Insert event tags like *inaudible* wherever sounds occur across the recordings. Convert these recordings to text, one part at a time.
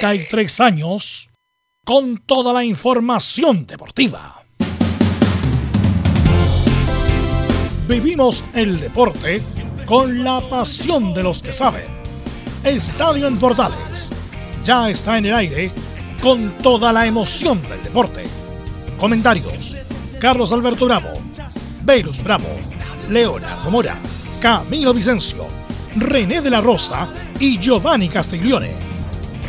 33 años con toda la información deportiva. Vivimos el deporte con la pasión de los que saben. Estadio en Portales ya está en el aire con toda la emoción del deporte. Comentarios: Carlos Alberto Bravo, Verus Bravo, Leonardo Mora, Camilo Vicencio, René de la Rosa y Giovanni Castiglione.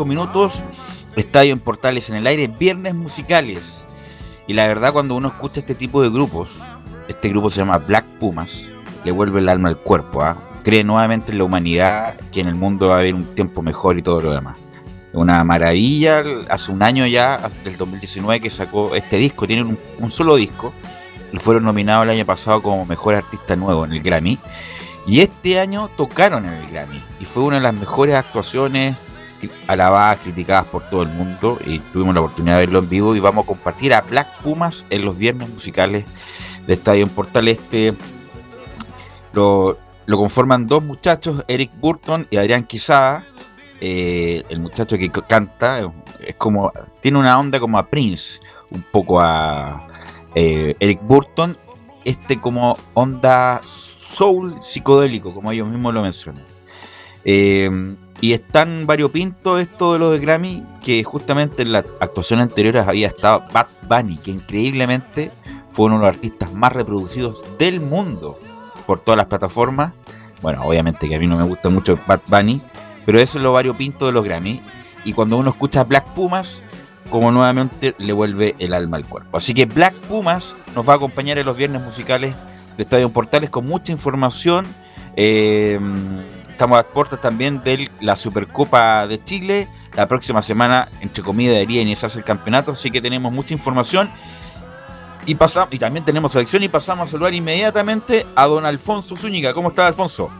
35 minutos. Estadio en Portales en el aire, viernes musicales. Y la verdad, cuando uno escucha este tipo de grupos, este grupo se llama Black Pumas, le vuelve el alma al cuerpo. ¿ah? Cree nuevamente en la humanidad, que en el mundo va a haber un tiempo mejor y todo lo demás una maravilla. Hace un año ya, del 2019, que sacó este disco. Tienen un, solo disco. Fueron nominados el año pasado como mejor artista nuevo en el Grammy. Y este año tocaron en el Grammy. Y fue una de las mejores actuaciones alabadas, criticadas por todo el mundo. Y tuvimos la oportunidad de verlo en vivo. Y vamos a compartir a Black Pumas en los viernes musicales de Estadio en Portal Este. Lo, lo conforman dos muchachos, Eric Burton y Adrián Quizada eh, el muchacho que canta es como tiene una onda como a Prince, un poco a eh, Eric Burton, este como onda soul psicodélico, como ellos mismos lo mencionan. Eh, y es tan variopinto esto de los de Grammy que justamente en las actuaciones anteriores había estado Bad Bunny, que increíblemente fue uno de los artistas más reproducidos del mundo por todas las plataformas. Bueno, obviamente que a mí no me gusta mucho Bad Bunny, pero eso es lo variopinto de los Grammy. Y cuando uno escucha Black Pumas, como nuevamente le vuelve el alma al cuerpo. Así que Black Pumas nos va a acompañar en los viernes musicales de Estadio Portales con mucha información. Eh, estamos a puertas también de la Supercopa de Chile. La próxima semana, entre comida y iniciarse el campeonato, así que tenemos mucha información. Y, pasamos, y también tenemos selección y pasamos a saludar inmediatamente a don Alfonso Zúñiga. ¿Cómo está Alfonso?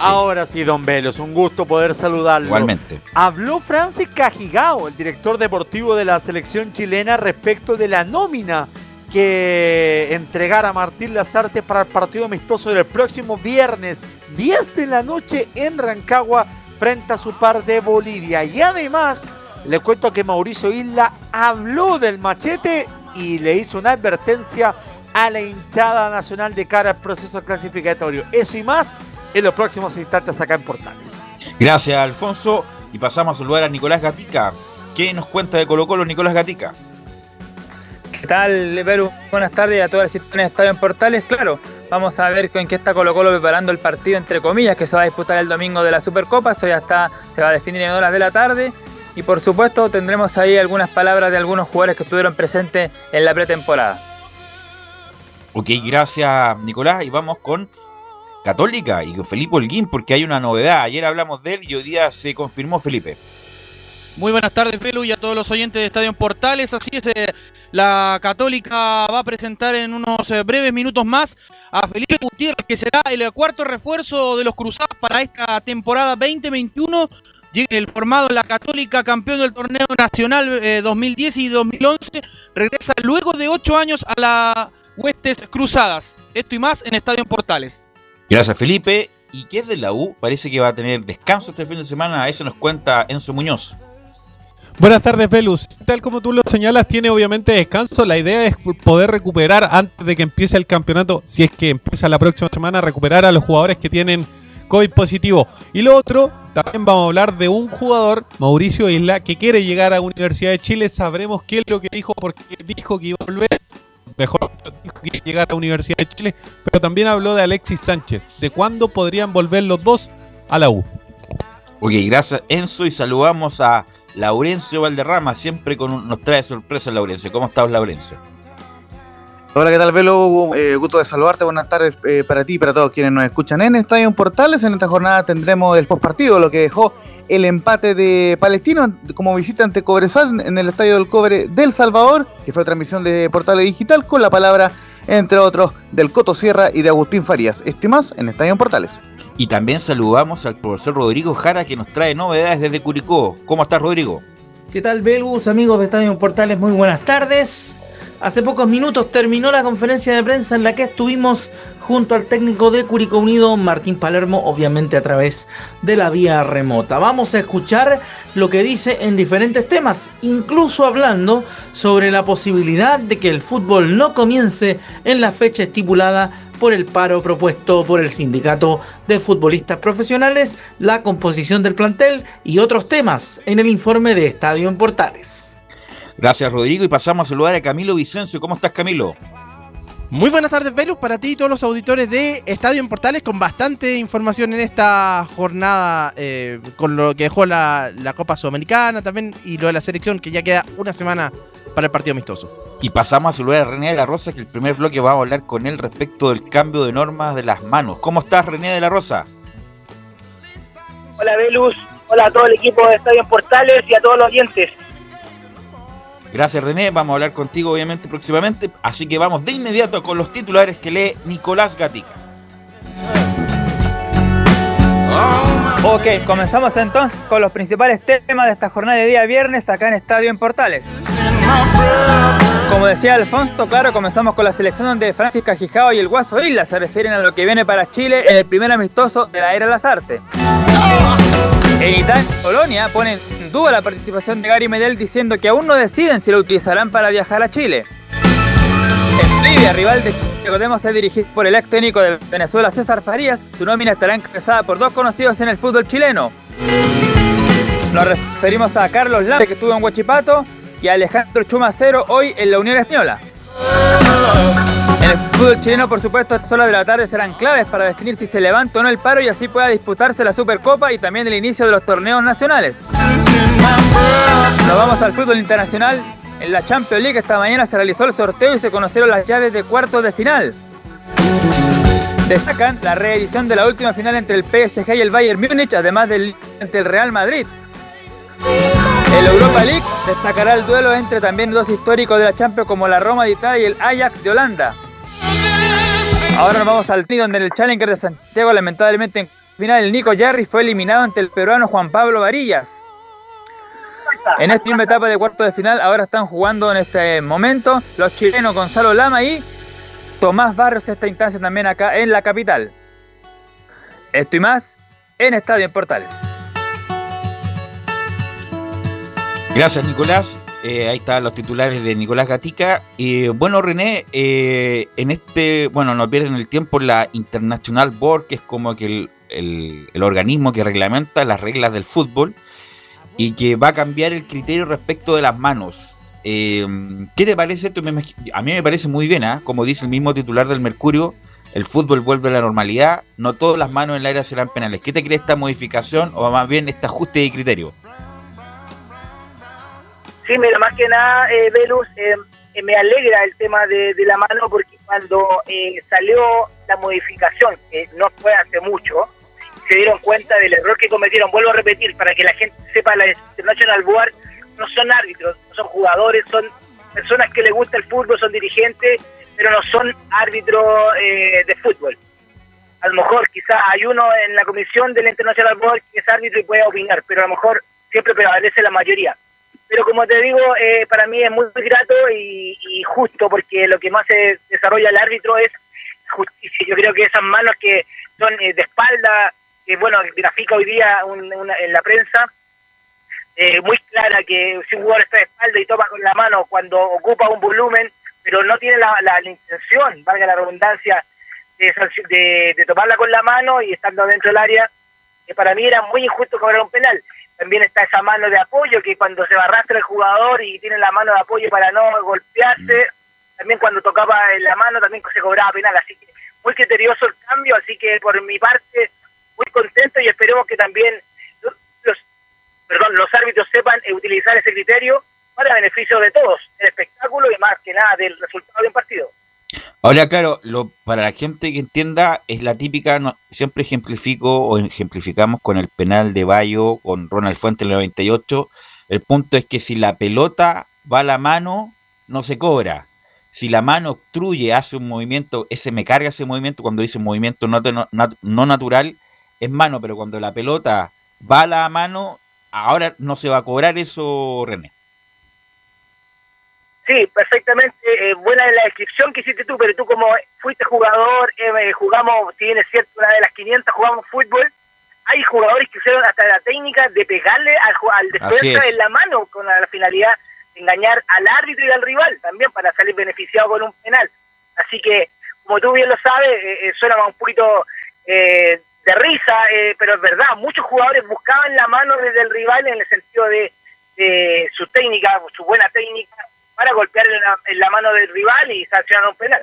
ahora sí, don Velos, un gusto poder saludarlo. Igualmente. Habló Francis Cajigao, el director deportivo de la selección chilena, respecto de la nómina que entregara Martín Lazarte para el partido amistoso del próximo viernes, 10 de la noche en Rancagua, frente a su par de Bolivia. Y además, le cuento que Mauricio Isla habló del machete y le hizo una advertencia a la hinchada nacional de cara al proceso clasificatorio. Eso y más en los próximos instantes acá en Portales. Gracias, Alfonso. Y pasamos a saludar a Nicolás Gatica. ¿Qué nos cuenta de Colo Colo Nicolás Gatica? ¿Qué tal, Perú? Buenas tardes a todas las instituciones de Estadio en Portales. Claro, vamos a ver con qué está Colo Colo preparando el partido, entre comillas, que se va a disputar el domingo de la Supercopa. Eso ya está, se va a definir en horas de la tarde. Y por supuesto tendremos ahí algunas palabras de algunos jugadores que estuvieron presentes en la pretemporada. Ok, gracias Nicolás. Y vamos con Católica y con Felipe Holguín, porque hay una novedad. Ayer hablamos de él y hoy día se confirmó Felipe. Muy buenas tardes, Pelu, y a todos los oyentes de Estadio Portales. Así es, eh, la Católica va a presentar en unos eh, breves minutos más a Felipe Gutiérrez, que será el cuarto refuerzo de los Cruzados para esta temporada 2021. El formado la Católica, campeón del torneo nacional 2010 eh, y 2011, regresa luego de ocho años a las Huestes Cruzadas. Esto y más en Estadio Portales. Gracias, Felipe. ¿Y qué es de la U? Parece que va a tener descanso este fin de semana. Eso nos cuenta Enzo Muñoz. Buenas tardes, Velus. Tal como tú lo señalas, tiene obviamente descanso. La idea es poder recuperar antes de que empiece el campeonato, si es que empieza la próxima semana, recuperar a los jugadores que tienen COVID positivo. Y lo otro, también vamos a hablar de un jugador, Mauricio Isla, que quiere llegar a Universidad de Chile. Sabremos qué es lo que dijo, porque dijo que iba a volver. Mejor dijo que iba a llegar a Universidad de Chile. Pero también habló de Alexis Sánchez, de cuándo podrían volver los dos a la U. Ok, gracias Enzo y saludamos a Laurencio Valderrama, siempre con nos trae sorpresas Laurencio. ¿Cómo estás, Laurencio? Hola, ¿qué tal, Velo? Eh, gusto de saludarte. Buenas tardes eh, para ti y para todos quienes nos escuchan en Estadio Portales. En esta jornada tendremos el postpartido, lo que dejó el empate de Palestino como visita ante Cobresal en el Estadio del Cobre del Salvador, que fue transmisión de Portales Digital, con la palabra, entre otros, del Coto Sierra y de Agustín Farías. Este más en Estadio Portales. Y también saludamos al profesor Rodrigo Jara que nos trae novedades desde Curicó. ¿Cómo estás, Rodrigo? ¿Qué tal, Belus, amigos de Estadio Portales? Muy buenas tardes. Hace pocos minutos terminó la conferencia de prensa en la que estuvimos junto al técnico de Curicó Unido, Martín Palermo, obviamente a través de la vía remota. Vamos a escuchar lo que dice en diferentes temas, incluso hablando sobre la posibilidad de que el fútbol no comience en la fecha estipulada por el paro propuesto por el sindicato de futbolistas profesionales, la composición del plantel y otros temas en el informe de Estadio en Portales. Gracias Rodrigo y pasamos a saludar a Camilo Vicencio. ¿Cómo estás Camilo? Muy buenas tardes, Velus, para ti y todos los auditores de Estadio en Portales, con bastante información en esta jornada, eh, con lo que dejó la, la Copa Sudamericana también y lo de la selección, que ya queda una semana para el partido amistoso. Y pasamos a saludar a René de la Rosa, que el primer bloque va a hablar con él respecto del cambio de normas de las manos. ¿Cómo estás, René de la Rosa? Hola, Velus. Hola a todo el equipo de Estadio Portales y a todos los oyentes. Gracias, René. Vamos a hablar contigo, obviamente, próximamente. Así que vamos de inmediato con los titulares que lee Nicolás Gatica. Ok, comenzamos entonces con los principales temas de esta jornada de día viernes acá en Estadio en Portales. Como decía Alfonso, claro, comenzamos con la selección donde Francis Cajijao y el Guaso Isla se refieren a lo que viene para Chile en el primer amistoso de la era Lazarte. En Italia Polonia ponen en duda la participación de Gary Medel diciendo que aún no deciden si lo utilizarán para viajar a Chile. En Bolivia, rival de Chile, recordemos es dirigido por el ex técnico de Venezuela César Farías, su nómina estará encabezada por dos conocidos en el fútbol chileno. Nos referimos a Carlos Lampe, que estuvo en Huachipato, y Alejandro Chumacero hoy en la Unión Española. En el fútbol chileno, por supuesto, estas horas de la tarde serán claves para definir si se levanta o no el paro y así pueda disputarse la Supercopa y también el inicio de los torneos nacionales. Nos vamos al fútbol internacional. En la Champions League esta mañana se realizó el sorteo y se conocieron las llaves de cuartos de final. Destacan la reedición de la última final entre el PSG y el Bayern Múnich, además del entre el Real Madrid. Europa League destacará el duelo entre también dos históricos de la Champions como la Roma de Italia y el Ajax de Holanda. Ahora nos vamos al donde en el Challenger de Santiago lamentablemente en final el Nico Jarry fue eliminado ante el peruano Juan Pablo Varillas. En esta última etapa de cuarto de final ahora están jugando en este momento los chilenos Gonzalo Lama y Tomás Barrios esta instancia también acá en la capital. Esto y más en Estadio en Portales. Gracias, Nicolás. Eh, ahí están los titulares de Nicolás Gatica. Y bueno, René, eh, en este, bueno, no pierden el tiempo la International Board, que es como que el, el, organismo que reglamenta las reglas del fútbol y que va a cambiar el criterio respecto de las manos. Eh, ¿Qué te parece esto? A mí me parece muy bien, ¿eh? como dice el mismo titular del Mercurio, el fútbol vuelve a la normalidad, no todas las manos en el aire serán penales. ¿Qué te cree esta modificación o más bien este ajuste de criterio? Sí, mira, más que nada, eh, Velus, eh, me alegra el tema de, de, la mano porque cuando eh, salió la modificación, que no fue hace mucho, se dieron cuenta del error que cometieron. Vuelvo a repetir, para que la gente sepa, la International Board no son árbitros, no son jugadores, son personas que les gusta el fútbol, son dirigentes, pero no son árbitros eh, de fútbol. A lo mejor quizás hay uno en la comisión de la International Board que es árbitro y puede opinar, pero a lo mejor siempre prevalece la mayoría. Pero como te digo, eh, para mí es muy grato y, y justo, porque lo que más se desarrolla el árbitro es justicia. Yo creo que esas manos que son eh, de espalda, que bueno, grafica hoy día un- una- en la prensa, eh, muy clara que si un jugador está de espalda y toma con la mano cuando ocupa un volumen, pero no tiene la, la- intención, valga la redundancia, de, de, de tomarla con la mano y estando dentro del área, que para mí era muy injusto cobrar un penal. También está esa mano de apoyo que cuando se arrastra el jugador y tiene la mano de apoyo para no golpearse, también cuando tocaba en la mano también se cobraba penal, así que muy criterioso el cambio, así que por mi parte muy contento y esperemos que también los, perdón, los árbitros sepan utilizar ese criterio para beneficio de todos, del espectáculo y más que nada del resultado de un partido. Ahora, claro, lo, para la gente que entienda, es la típica, no- siempre ejemplifico o ejemplificamos con el penal de Bayo, con Ronald Fuentes en el 98. El punto es que si la pelota va a la mano, no se cobra. Si la mano obstruye, hace un movimiento, ese me carga ese movimiento, cuando dice movimiento no, no natural, es mano, pero cuando la pelota va a la mano, ahora no se va a cobrar eso, René. Sí, perfectamente. eh, buena la descripción que hiciste tú, pero tú como fuiste jugador, eh, jugamos, si bien es cierto, una de las 500 jugamos fútbol, hay jugadores que usaron hasta la técnica de pegarle al, al defensa en la mano con la, la finalidad de engañar al árbitro y al rival también para salir beneficiado con un penal. Así que, como tú bien lo sabes, eh, eh, suena un poquito eh, de risa, eh, pero es verdad, muchos jugadores buscaban la mano desde el rival en el sentido de, de su técnica, su buena técnica, para golpear en la, en la mano del rival y sancionar un penal.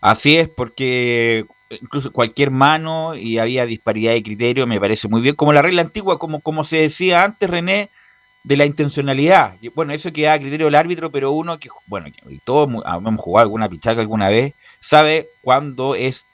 Así es, porque incluso cualquier mano y había disparidad de criterio, me parece muy bien, como la regla antigua, como, como se decía antes, René, de la intencionalidad. Y, Bueno, eso queda a criterio del árbitro, pero uno que, bueno, que todos hemos jugado alguna pichaca alguna vez, sabe cuándo es,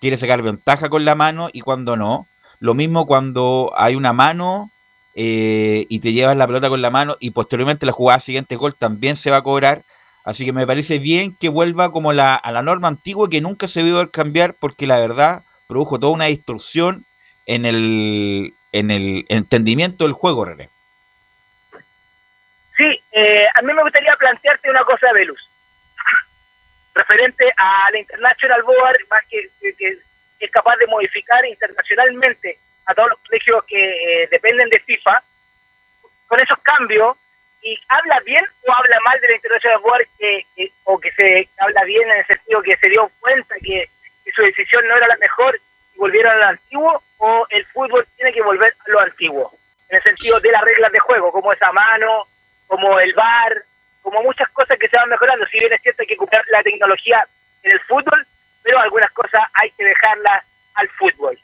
quiere sacar ventaja con la mano y cuándo no. Lo mismo cuando hay una mano eh, y te llevas la pelota con la mano y posteriormente la jugada siguiente gol también se va a cobrar. Así que me parece bien que vuelva como la, a la norma antigua que nunca se vio cambiar porque la verdad produjo toda una distorsión en el, en el entendimiento del juego, René. Sí, eh, a mí me gustaría plantearte una cosa, Velus. Referente a la International Board, más que, que- que es capaz de modificar internacionalmente a todos los colegios que eh, dependen de FIFA, con esos cambios, y habla bien o habla mal de la International Board, que, que- o que se habla bien en el sentido que se dio cuenta que, su decisión no era la mejor y volvieron a lo antiguo, o el fútbol tiene que volver a lo antiguo, en el sentido de las reglas de juego, como esa mano, como el VAR, como muchas cosas que se van mejorando. Si bien es cierto hay que ocupar la tecnología en el fútbol, pero algunas cosas hay que dejarlas al fútbol.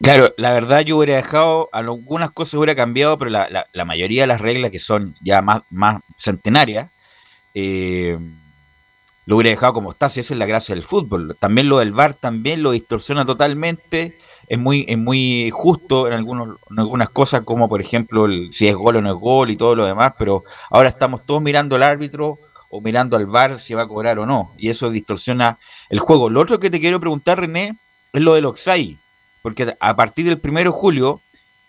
Claro, la verdad yo hubiera dejado, algunas cosas hubiera cambiado, pero la, la- mayoría de las reglas que son ya más, más centenarias, eh, lo hubiera dejado como está, si esa es la gracia del fútbol. También lo del VAR también lo distorsiona totalmente, es muy, es muy justo en, algunos, en algunas cosas, como por ejemplo el- si es gol o no es gol y todo lo demás, pero ahora estamos todos mirando al árbitro o mirando al VAR si va a cobrar o no, y eso distorsiona el juego. Lo otro que te quiero preguntar, René, es lo del Oxai, porque a partir del 1 de julio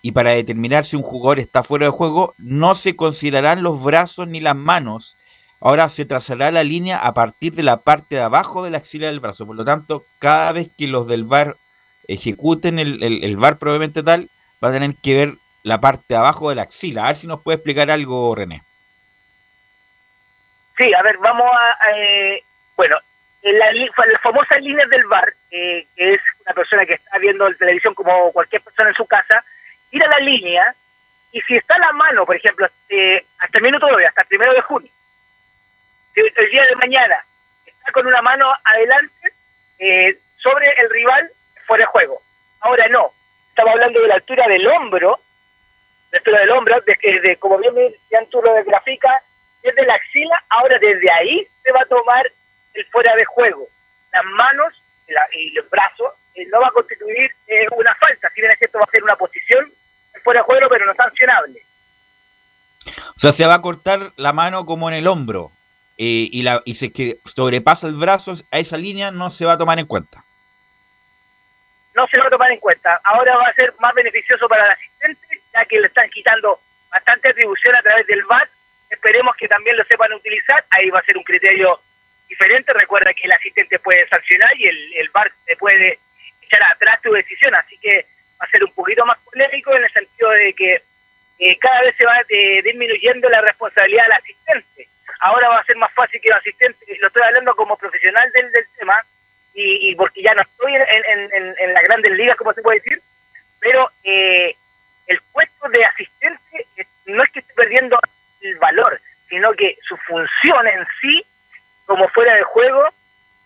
y para determinar si un jugador está fuera de juego, no se considerarán los brazos ni las manos. Ahora se trazará la línea a partir de la parte de abajo de la axila del brazo. Por lo tanto, cada vez que los del VAR ejecuten el, el, el VAR probablemente tal, va a tener que ver la parte de abajo de la axila. A ver si nos puede explicar algo, René. Sí, a ver, vamos a... eh, bueno, en la, las famosas líneas del eh, que es una persona que está viendo televisión como cualquier persona en su casa, tira la línea y si está la mano, por ejemplo, eh, hasta el minuto de hoy, hasta el primero de junio, el día de mañana está con una mano adelante eh, sobre el rival, fuera de juego. Ahora no, estamos hablando de la altura del hombro, la altura del hombro, de, que- de, como bien decían tú de grafica, desde la axila, ahora desde ahí se va a tomar el fuera de juego. Las manos la- y los brazos eh, no va a constituir eh, una falta, si bien es cierto va a ser una posición fuera de juego, pero no sancionable. O sea, se va a cortar la mano como en el hombro. eh, y, la, y si es que sobrepasa el brazo a esa línea, no se va a tomar en cuenta. no se va a tomar en cuenta. Ahora va a ser más beneficioso para el asistente, ya que le están quitando bastante atribución a través del VAR. Esperemos que también lo sepan utilizar. Ahí va a ser un criterio diferente. Recuerda que el asistente puede sancionar y el, el VAR se puede echar atrás tu decisión. Así que va a ser un poquito más polémico en el sentido de que eh, cada vez se va eh, disminuyendo la responsabilidad del asistente. Ahora va a ser más fácil que el asistente, lo estoy hablando como profesional del, del tema, y, y porque ya no estoy en, en, en, en las grandes ligas, como se puede decir, pero eh, el puesto de asistente no es que esté perdiendo el valor, sino que su función en sí, como fuera de juego,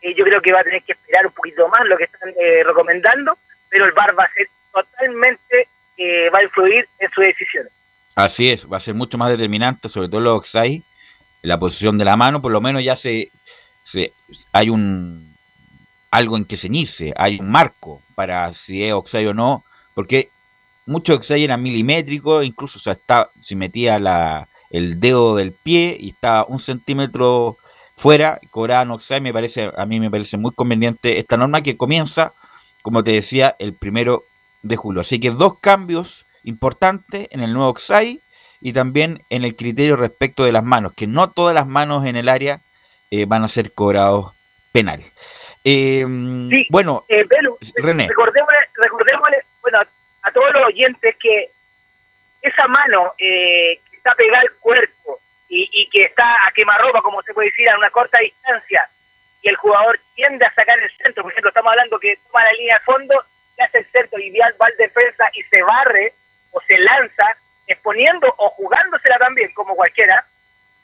eh, yo creo que va a tener que esperar un poquito más lo que están eh, recomendando, pero el VAR va a ser totalmente, eh, va a influir en sus decisiones. Así es, va a ser mucho más determinante, sobre todo los offside, la posición de la mano, por lo menos ya se, se hay un algo en que se inicie, hay un marco para si es offside o no, porque muchos offside eran milimétricos, incluso o sea, está, si metía la, el dedo del pie y estaba un centímetro fuera, cobraban offside, me parece, a mí me parece muy conveniente esta norma que comienza, como te decía, el primero de julio. Así que dos cambios importantes en el nuevo offside y también en el criterio respecto de las manos, que no todas las manos en el área eh, van a ser cobrados penal. Eh, Bueno, Eh, Belu, René. recordémosle, recordémosle, bueno, a, a todos los oyentes que esa mano eh, que está pegada al cuerpo y, que está a quemarropa, como se puede decir, a una corta distancia, y el jugador tiende a sacar el centro, por ejemplo, estamos hablando que toma la línea de fondo, le hace el centro y va al defensa y se barre o se lanza, exponiendo o jugándosela también, como cualquiera,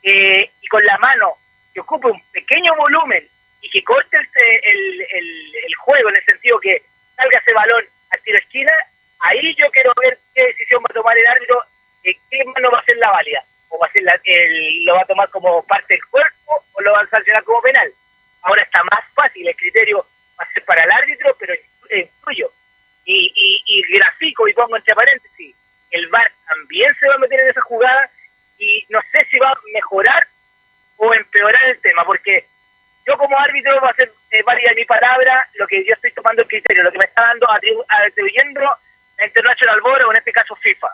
eh, y con la mano que ocupe un pequeño volumen y que corte el, el, juego en el sentido que salga ese balón al tiro esquina, ahí yo quiero ver qué decisión va a tomar el árbitro, eh, qué mano va a ser la válida, o va a ser la- el- lo va a tomar como parte del cuerpo o lo va a sancionar como penal. Ahora está más fácil, el criterio va a ser para el árbitro, pero es tuyo. Y, y, y grafico y pongo entre paréntesis, el VAR también se va a meter en esa jugada y no sé si va a mejorar o empeorar el tema, porque yo como árbitro va a ser eh, válida mi palabra, lo que yo estoy tomando el criterio, lo que me está dando atribu- atribuyendo la International Board o en este caso FIFA.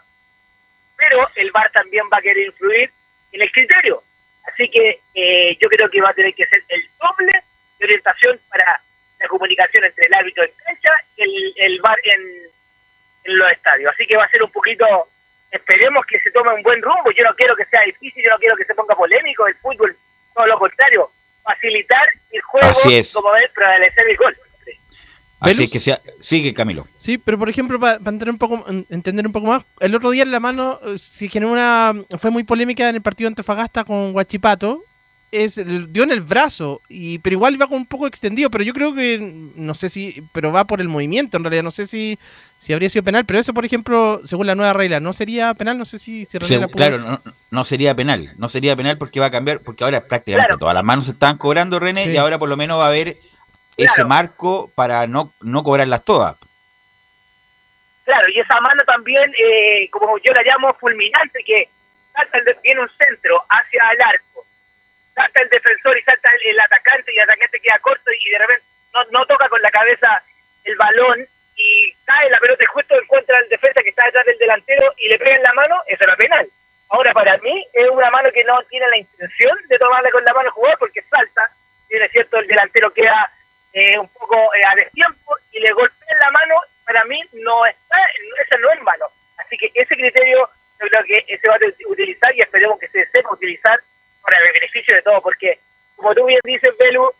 Pero el VAR también va a querer influir en el criterio. Así que eh, yo creo que va a tener que ser el doble de orientación para la comunicación entre el árbitro en cancha y el, el VAR en, en los estadios. Así que va a ser un poquito, esperemos que se tome un buen rumbo. Yo no quiero que sea difícil, yo no quiero que se ponga polémico el fútbol, todo lo contrario, facilitar el juego Así es. como es prevalecer el gol. Así es que sea, sigue Camilo. Sí, pero por ejemplo, para entender un poco en- entender un poco más, el otro día en la mano eh, sí generó una fue muy polémica en el partido de Antofagasta con Guachipato, es dio en el brazo y pero igual iba con un poco extendido, pero yo creo que no sé si pero va por el movimiento en realidad, no sé si si habría sido penal, pero eso por ejemplo, según la nueva regla, no sería penal, no sé si si claro, no, no sería penal, no sería penal porque va a cambiar, porque ahora prácticamente Claro. todas las manos se están cobrando, René, Sí. y ahora por lo menos va a haber ese marco para no, no cobrarlas todas. Claro, y esa mano también, eh, como yo la llamo, fulminante, que salta el viene un centro hacia el arco, salta el defensor y salta el, el atacante y el atacante queda corto y de repente no, no toca con la cabeza el balón y cae la pelota justo encuentra al defensa que está detrás del delantero y le pega en la mano, eso era penal. Ahora, para mí, es una mano que no tiene la intención de tomarle con la mano al jugador porque salta, es cierto, el delantero queda eh, un poco eh, a destiempo y le golpea en la mano, para mí no está, esa no es mano. Así que ese criterio yo creo que se va a utilizar y esperemos que se sepa utilizar para el beneficio de todos, porque como tú bien dices, Belu,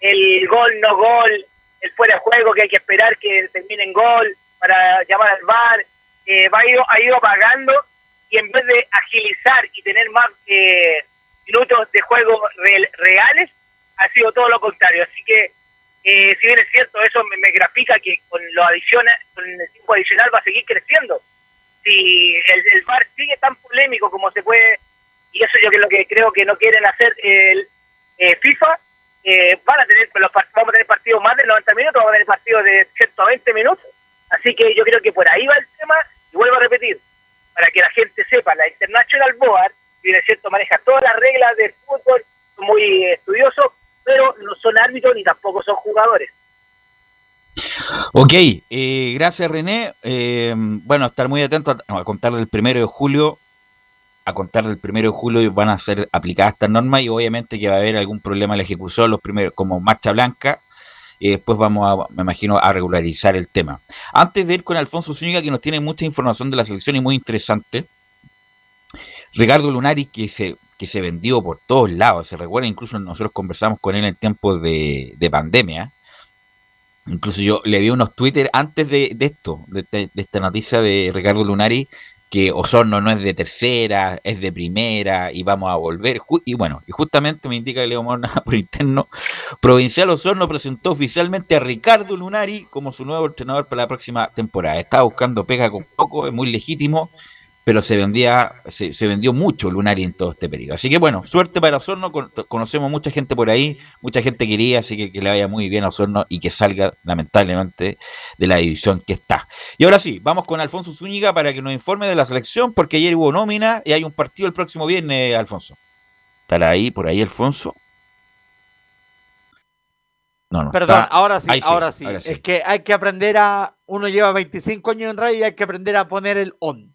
el gol, no gol, el fuera de juego que hay que esperar que termine en gol para llamar al VAR, eh, va, ido, ha ido apagando y en vez de agilizar y tener más eh, minutos de juego re- reales, ha sido todo lo contrario. Así si bien es cierto, eso me, grafica que con lo adiciona, con el tiempo adicional va a seguir creciendo. Si el, el VAR sigue tan polémico como se puede, y eso yo que lo que creo que no quieren hacer el eh, FIFA, eh, van a tener, los, vamos a tener partidos más de 90 minutos, vamos a tener partidos de 120 minutos. Así que yo creo que por ahí va el tema, y vuelvo a repetir, para que la gente sepa, la International Board, si bien es cierto, maneja todas las reglas del fútbol, son muy eh, estudiosos, pero no son árbitros ni tampoco son jugadores. Ok, eh, gracias René. Eh, bueno, estar muy atentos a, contar del primero de julio. A contar del primero de julio van a ser aplicadas estas normas y obviamente que va a haber algún problema en la ejecución, los primeros como marcha blanca. Y después vamos a, me imagino, a regularizar el tema. Antes de ir con Alfonso Zúñiga, que nos tiene mucha información de la selección y muy interesante. Ricardo Lunari, que se, que se vendió por todos lados. Se recuerda, incluso nosotros conversamos con él en tiempos de, de pandemia. Incluso yo le vi unos Twitter antes de, de esto, de, esta noticia de Ricardo Lunari, que Osorno no es de tercera, es de primera y vamos a volver. Y bueno, y justamente me indica Leo Morna *laughs* por interno, Provincial Osorno presentó oficialmente a Ricardo Lunari como su nuevo entrenador para la próxima temporada. Estaba buscando pega con poco, es muy legítimo, pero se vendía, se, se vendió mucho Lunari en todo este periodo. Así que bueno, suerte para Osorno, con- conocemos mucha gente por ahí, mucha gente quería, así que que le vaya muy bien a Osorno y que salga lamentablemente de la división que está. Y ahora sí, vamos con Alfonso Zúñiga para que nos informe de la selección, porque ayer hubo nómina y hay un partido el próximo viernes, Alfonso. ¿Estará ahí, por ahí, Alfonso? No, no. Perdón, está- ahora sí, ahora sí. ahora sí. Es que hay que aprender a. Uno lleva 25 años en radio y hay que aprender a poner el on.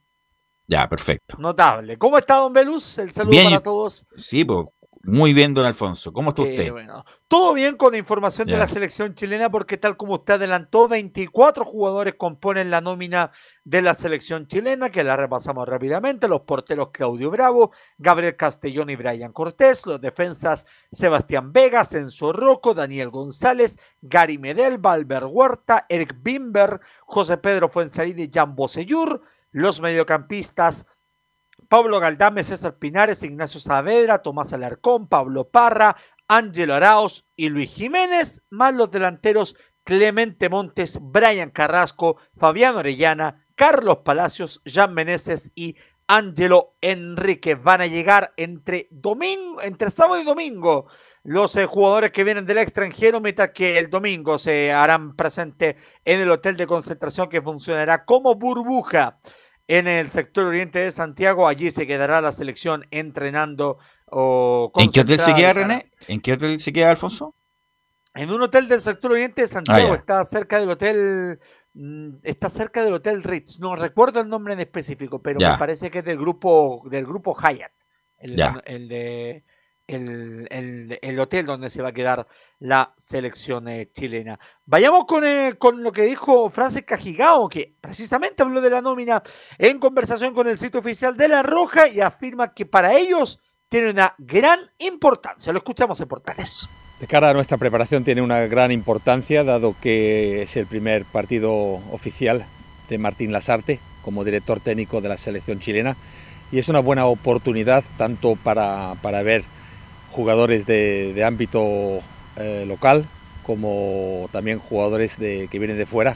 Ya, perfecto. Notable. ¿Cómo está, don Belus? El saludo Bien, para todos. Sí, pues, muy bien, don Alfonso. ¿Cómo está usted? bueno. Todo bien con la información de la selección chilena, porque tal como usted adelantó, 24 jugadores componen la nómina de la selección chilena, que la repasamos rápidamente. Los porteros Claudio Bravo, Gabriel Castellón y Brian Cortés, los defensas Sebastián Vegas, Enzo Rocco, Daniel González, Gary Medel, Valver Huerta, Eric Bimber, José Pedro Fuenzalida y Jan Bosellur, los mediocampistas Pablo Galdames, César Pinares, Ignacio Saavedra, Tomás Alarcón, Pablo Parra, Ángelo Araos y Luis Jiménez, más los delanteros Clemente Montes, Brian Carrasco, Fabián Orellana, Carlos Palacios, Jan Meneses y Ángelo Enrique. Van a llegar entre domingo, entre sábado y domingo los eh, jugadores que vienen del extranjero, mientras que el domingo se harán presente en el hotel de concentración que funcionará como burbuja en el sector oriente de Santiago. Allí se quedará la selección entrenando o ¿En qué hotel se queda, René? ¿En qué hotel se queda, Alfonso? En un hotel del sector oriente de Santiago. ya. está cerca del hotel. mm, Está cerca del hotel Ritz. No recuerdo el nombre en específico, pero Ya. me parece que es del grupo del grupo Hyatt. El, Ya. el de el, el- el hotel donde se va a quedar la selección eh, chilena. Vayamos con, eh, con lo que dijo Francis Cajigao, que precisamente habló de la nómina en conversación con el sitio oficial de La Roja y afirma que para ellos tiene una gran importancia. Lo escuchamos en Portales. De cara a nuestra preparación tiene una gran importancia, dado que es el primer partido oficial de Martín Lasarte como director técnico de la selección chilena y es una buena oportunidad tanto para, para ver jugadores de, ámbito eh, local como también jugadores que vienen de fuera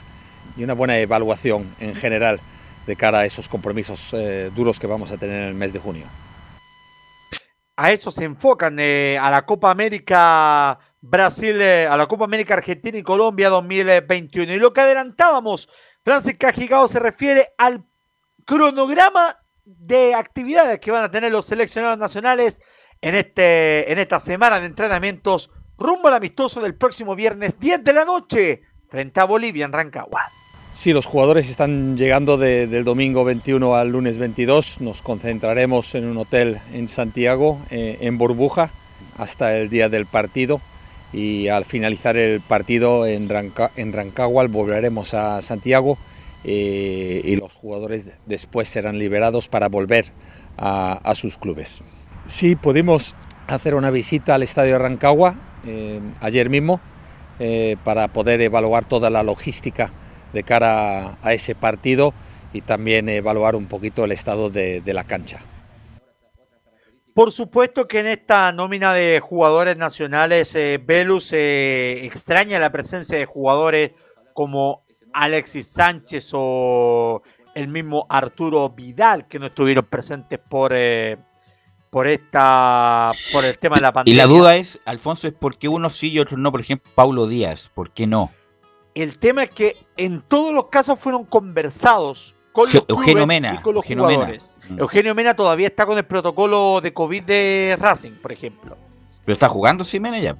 y una buena evaluación en general de cara a esos compromisos eh, duros que vamos a tener en el mes de junio. a eso se enfocan, eh, a la Copa América Brasil, a la Copa América Argentina y Colombia 2021. Y lo que adelantábamos, Francis Cajigao se refiere al cronograma de actividades que van a tener los seleccionados nacionales en, este, en esta semana de entrenamientos rumbo al amistoso del próximo viernes 10 de la noche frente a Bolivia en Rancagua. Sí, los jugadores están llegando de- del domingo 21 al lunes 22. Nos concentraremos en un hotel en Santiago, eh, en Burbuja, hasta el día del partido. Y al finalizar el partido en, Ranca- en Rancagua volveremos a Santiago eh, y los jugadores después serán liberados para volver a sus clubes. Sí, pudimos hacer una visita al estadio de Rancagua eh, ayer mismo eh, para poder evaluar toda la logística de cara a, ese partido y también evaluar un poquito el estado de, de la cancha. Por supuesto que en esta nómina de jugadores nacionales, eh, Velus eh, extraña la presencia de jugadores como Alexis Sánchez o el mismo Arturo Vidal, que no estuvieron presentes por, eh, por esta por el tema de la Y pandemia. la duda es, Alfonso, es por qué unos sí y otros no. Por ejemplo, Paulo Díaz, ¿por qué no? El tema es que en todos los casos fueron conversados con los Eugenio Mena, y con los Eugenio Mena. jugadores. Mm. Eugenio Mena todavía está con el protocolo de COVID de Racing, por ejemplo. Pero está jugando Simena ya.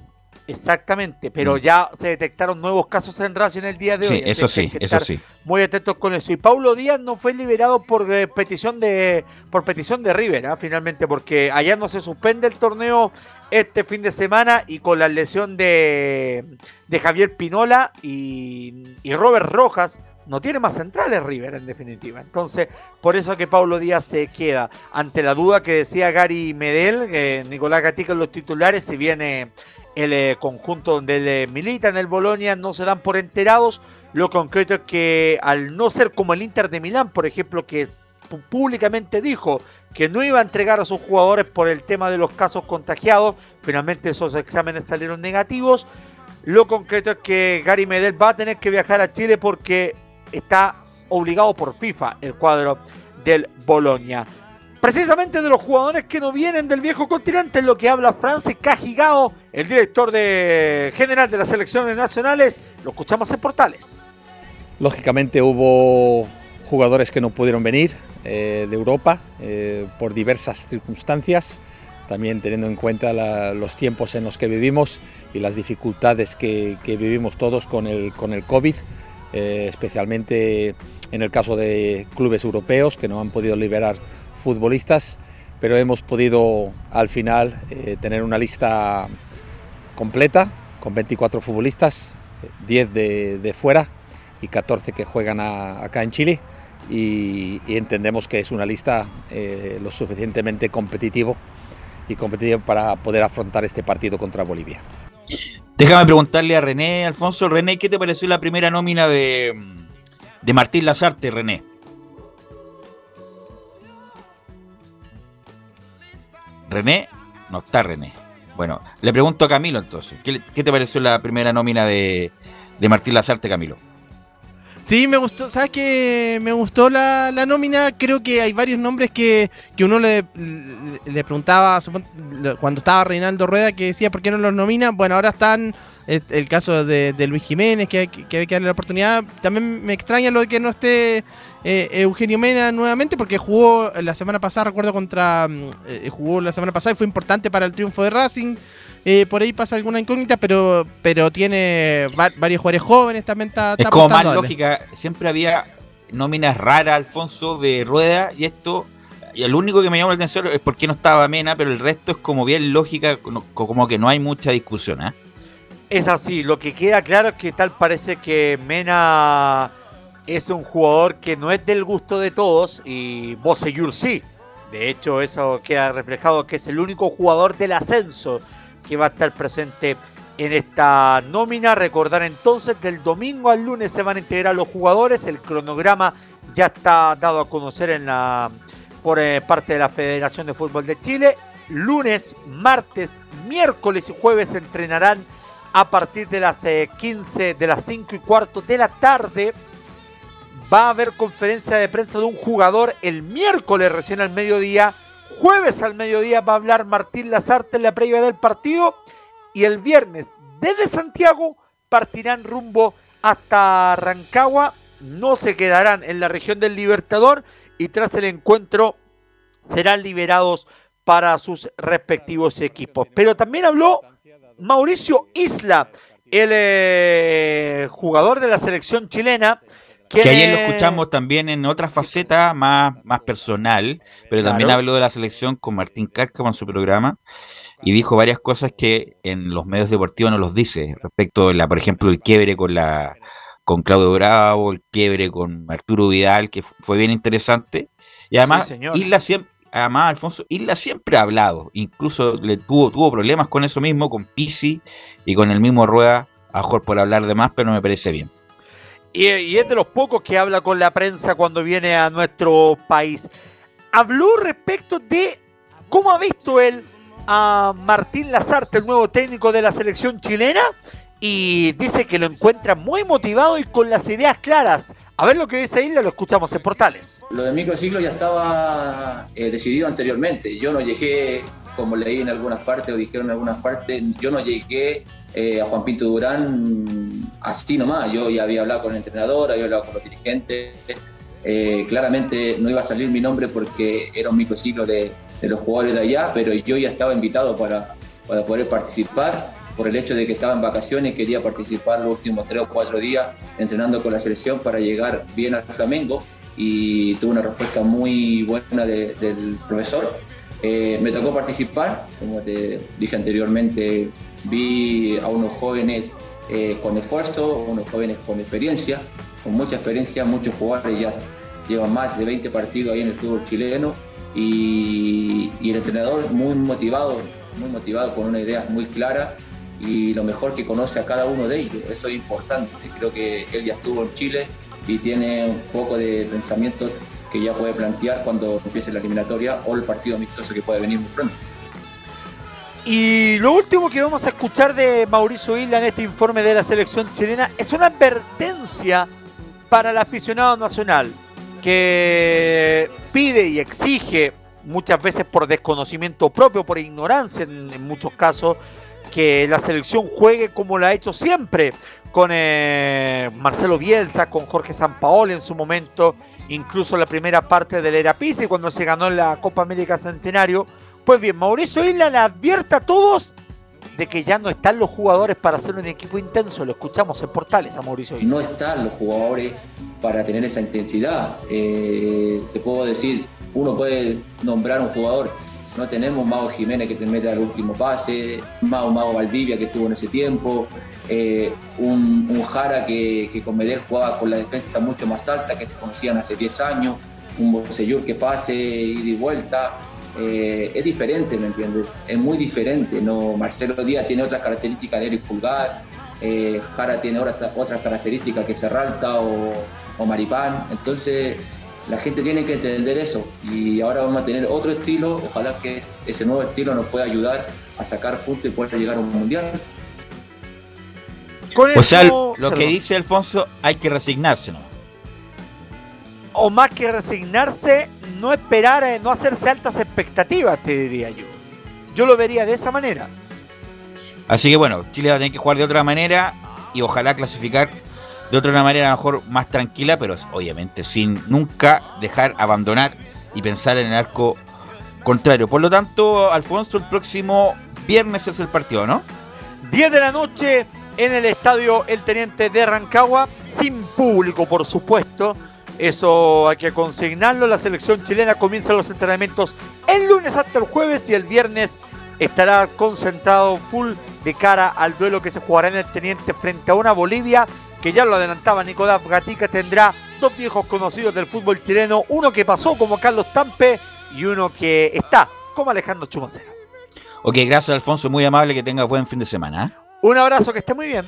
Exactamente, pero ya se detectaron nuevos casos en Racing el día de Mm. Sí, hoy. así eso sí, que eso sí. Muy atentos con eso. Y Paulo Díaz no fue liberado por eh, petición de por petición de River, ¿ah? finalmente, porque allá no se suspende el torneo este fin de semana y con la lesión de, de Javier Pinola y, y Robert Rojas. No tiene más centrales River, en definitiva. Entonces, por eso que Paulo Díaz se queda. Ante la duda que decía Gary Medel, que Nicolás Gatica en los titulares, si viene el eh, conjunto donde él milita en el Bolonia, no se dan por enterados. Lo concreto es que al no ser como el Inter de Milán, por ejemplo, que públicamente dijo que no iba a entregar a sus jugadores por el tema de los casos contagiados, finalmente esos exámenes salieron negativos. Lo concreto es que Gary Medel va a tener que viajar a Chile porque está obligado por FIFA el cuadro del Bolonia. Precisamente de los jugadores que no vienen del viejo continente, es lo que habla Francis Cajigao, el director general de las selecciones nacionales. Lo escuchamos en Portales. Lógicamente hubo jugadores que no pudieron venir eh, de Europa eh, por diversas circunstancias, también teniendo en cuenta los tiempos en los que vivimos y las dificultades que, que vivimos todos con el, con el COVID, eh, especialmente en el caso de clubes europeos que no han podido liberar futbolistas, pero hemos podido al final eh, tener una lista completa con 24 futbolistas, eh, 10 de, de fuera y 14 que juegan a- acá en Chile y, y entendemos que es una lista eh, lo suficientemente competitivo y competitivo para poder afrontar este partido contra Bolivia. Déjame preguntarle a René, Alfonso, René, ¿qué te pareció la primera nómina de, de Martín Lazarte, René? René, no está René. Bueno, le pregunto a Camilo entonces, ¿qué, qué te pareció la primera nómina de, de Martín Lazarte, Camilo? Sí, me gustó, ¿sabes qué? Me gustó la, la nómina, creo que hay varios nombres que, que uno le, le, preguntaba cuando estaba Reinaldo Rueda, que decía por qué no los nomina, bueno, ahora están el, el caso de, de Luis Jiménez, que, que hay que darle la oportunidad, también me extraña lo de que no esté eh, Eugenio Mena nuevamente, porque jugó la semana pasada, recuerdo, contra, mm, eh, jugó la semana pasada y fue importante para el triunfo de Racing, eh, por ahí pasa alguna incógnita, pero pero tiene va- varios jugadores jóvenes, también está, Es como más lógica, siempre había nóminas raras, Alfonso, de rueda, y esto, y el único que me llamó la atención es por qué no estaba Mena, pero el resto es como bien lógica, como que no hay mucha discusión, ¿ah? Es así, lo que queda claro es que tal parece que Mena es un jugador que no es del gusto de todos y Boseyur sí. De hecho, eso queda reflejado que es el único jugador del ascenso que va a estar presente en esta nómina. Recordar entonces, del domingo al lunes se van a integrar los jugadores. El cronograma ya está dado a conocer por eh, parte de la Federación de Fútbol de Chile. Lunes, martes, miércoles y jueves entrenarán a partir de las eh, 15, de las 5 y cuarto de la tarde. Va a haber conferencia de prensa de un jugador el miércoles recién al mediodía. Jueves al mediodía va a hablar Martín Lazarte en la previa del partido. Y el viernes desde Santiago partirán rumbo hasta Rancagua. No se quedarán en la región del Libertador. Y tras el encuentro serán liberados para sus respectivos equipos. Pero también habló Mauricio Isla, el eh, jugador de la selección chilena. Que ayer lo escuchamos también en otra faceta más, más personal, pero también Claro. habló de la selección con Martín Cárcamo en su programa y dijo varias cosas que en los medios deportivos no los dice, respecto, de la, por ejemplo, el quiebre con la con Claudio Bravo, el quiebre con Arturo Vidal, que fu- fue bien interesante. Y además, Sí. Isla siempre, además, Alfonso, Isla siempre ha hablado, incluso le tuvo, tuvo problemas con eso mismo, con Pisi y con el mismo Rueda, a lo mejor por hablar de más, pero me parece bien. Y, es de los pocos que habla con la prensa cuando viene a nuestro país. Habló respecto de cómo ha visto él a Martín Lazarte, el nuevo técnico de la selección chilena, y dice que lo encuentra muy motivado y con las ideas claras A ver lo que dice Isla, lo escuchamos en Portales. Lo del microciclo ya estaba eh, decidido anteriormente. Yo no llegué, como leí en algunas partes o dijeron en algunas partes, yo no llegué eh, a Juan Pinto Durán así nomás. Yo ya había hablado con el entrenador, había hablado con los dirigentes. Eh, claramente no iba a salir mi nombre porque era un microciclo de, de los jugadores de allá, pero yo ya estaba invitado para, para poder participar por el hecho de que estaba en vacaciones y quería participar los últimos tres o cuatro días entrenando con la selección para llegar bien al Flamengo y tuve una respuesta muy buena de- del profesor. Eh, me tocó participar, como te dije anteriormente, vi a unos jóvenes eh, con esfuerzo, unos jóvenes con experiencia, con mucha experiencia, muchos jugadores ya llevan más de 20 partidos ahí en el fútbol chileno y, y el entrenador muy motivado, muy motivado con una idea muy clara y lo mejor que conoce a cada uno de ellos, eso es importante, creo que él ya estuvo en Chile y tiene un poco de pensamientos que ya puede plantear cuando empiece la eliminatoria o el partido amistoso que puede venir muy pronto. Y lo último que vamos a escuchar de Mauricio Isla en este informe de la selección chilena es una advertencia para el aficionado nacional que pide y exige muchas veces por desconocimiento propio, por ignorancia en, muchos casos, que la selección juegue como lo ha hecho siempre con eh, Marcelo Bielsa, con Jorge Sampaoli en su momento, incluso la primera parte del Era cuando se ganó la Copa América Centenario. Pues bien, Mauricio Isla le advierte a todos de que ya no están los jugadores para hacer un equipo intenso. Lo escuchamos en portales a Mauricio Isla. No están los jugadores para tener esa intensidad. Eh, te puedo decir, uno puede nombrar un jugador. No tenemos Mago Jiménez que te mete al último pase, Mago Mago Valdivia que estuvo en ese tiempo, eh, un, un Jara que, que con Medel jugaba con la defensa mucho más alta que se conocían hace 10 años, un Bocellur que pase, ida y vuelta. Eh, es diferente, ¿me entiendes? Es muy diferente. ¿no? Marcelo Díaz tiene otras características de Eric Fulgar, eh, Jara tiene otras, otras características que Serralta o, o Maripán. Entonces, la gente tiene que entender eso. Y ahora vamos a tener otro estilo. Ojalá que ese nuevo estilo nos pueda ayudar a sacar puntos y poder llegar a un mundial. Con O sea, eso- lo que dice Alfonso, hay que resignarse, ¿no? O más que resignarse, no esperar, eh, no hacerse altas expectativas, te diría yo. Yo lo vería de esa manera. Así que bueno, Chile va a tener que jugar de otra manera y ojalá clasificar de otra manera a lo mejor más tranquila, pero obviamente sin nunca dejar abandonar y pensar en el arco contrario. Por lo tanto, Alfonso, el próximo viernes es el partido, ¿no? 10 de la noche en el estadio El Teniente de Rancagua, sin público, por supuesto. Eso hay que consignarlo. La selección chilena comienza los entrenamientos el lunes hasta el jueves y el viernes estará concentrado full de cara al duelo que se jugará en el Teniente frente a una Bolivia que ya lo adelantaba Nicolás Gatica. Tendrá dos viejos conocidos del fútbol chileno, uno que pasó como Carlos Tampe y uno que está como Alejandro Chumacero. Ok, gracias Alfonso, muy amable, que tenga buen fin de semana. ¿eh? Un abrazo, que esté muy bien.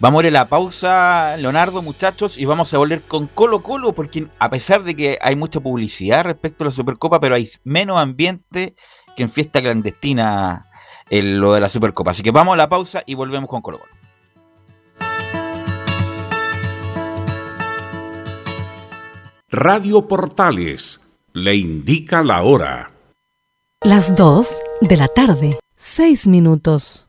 Vamos a ir a la pausa, Leonardo, muchachos, y vamos a volver con Colo Colo, porque a pesar de que hay mucha publicidad respecto a la Supercopa, pero hay menos ambiente que en fiesta clandestina en lo de la Supercopa. Así que vamos a la pausa y volvemos con Colo Colo. Radio Portales le indica la hora. Las 2 de la tarde, 6 minutos.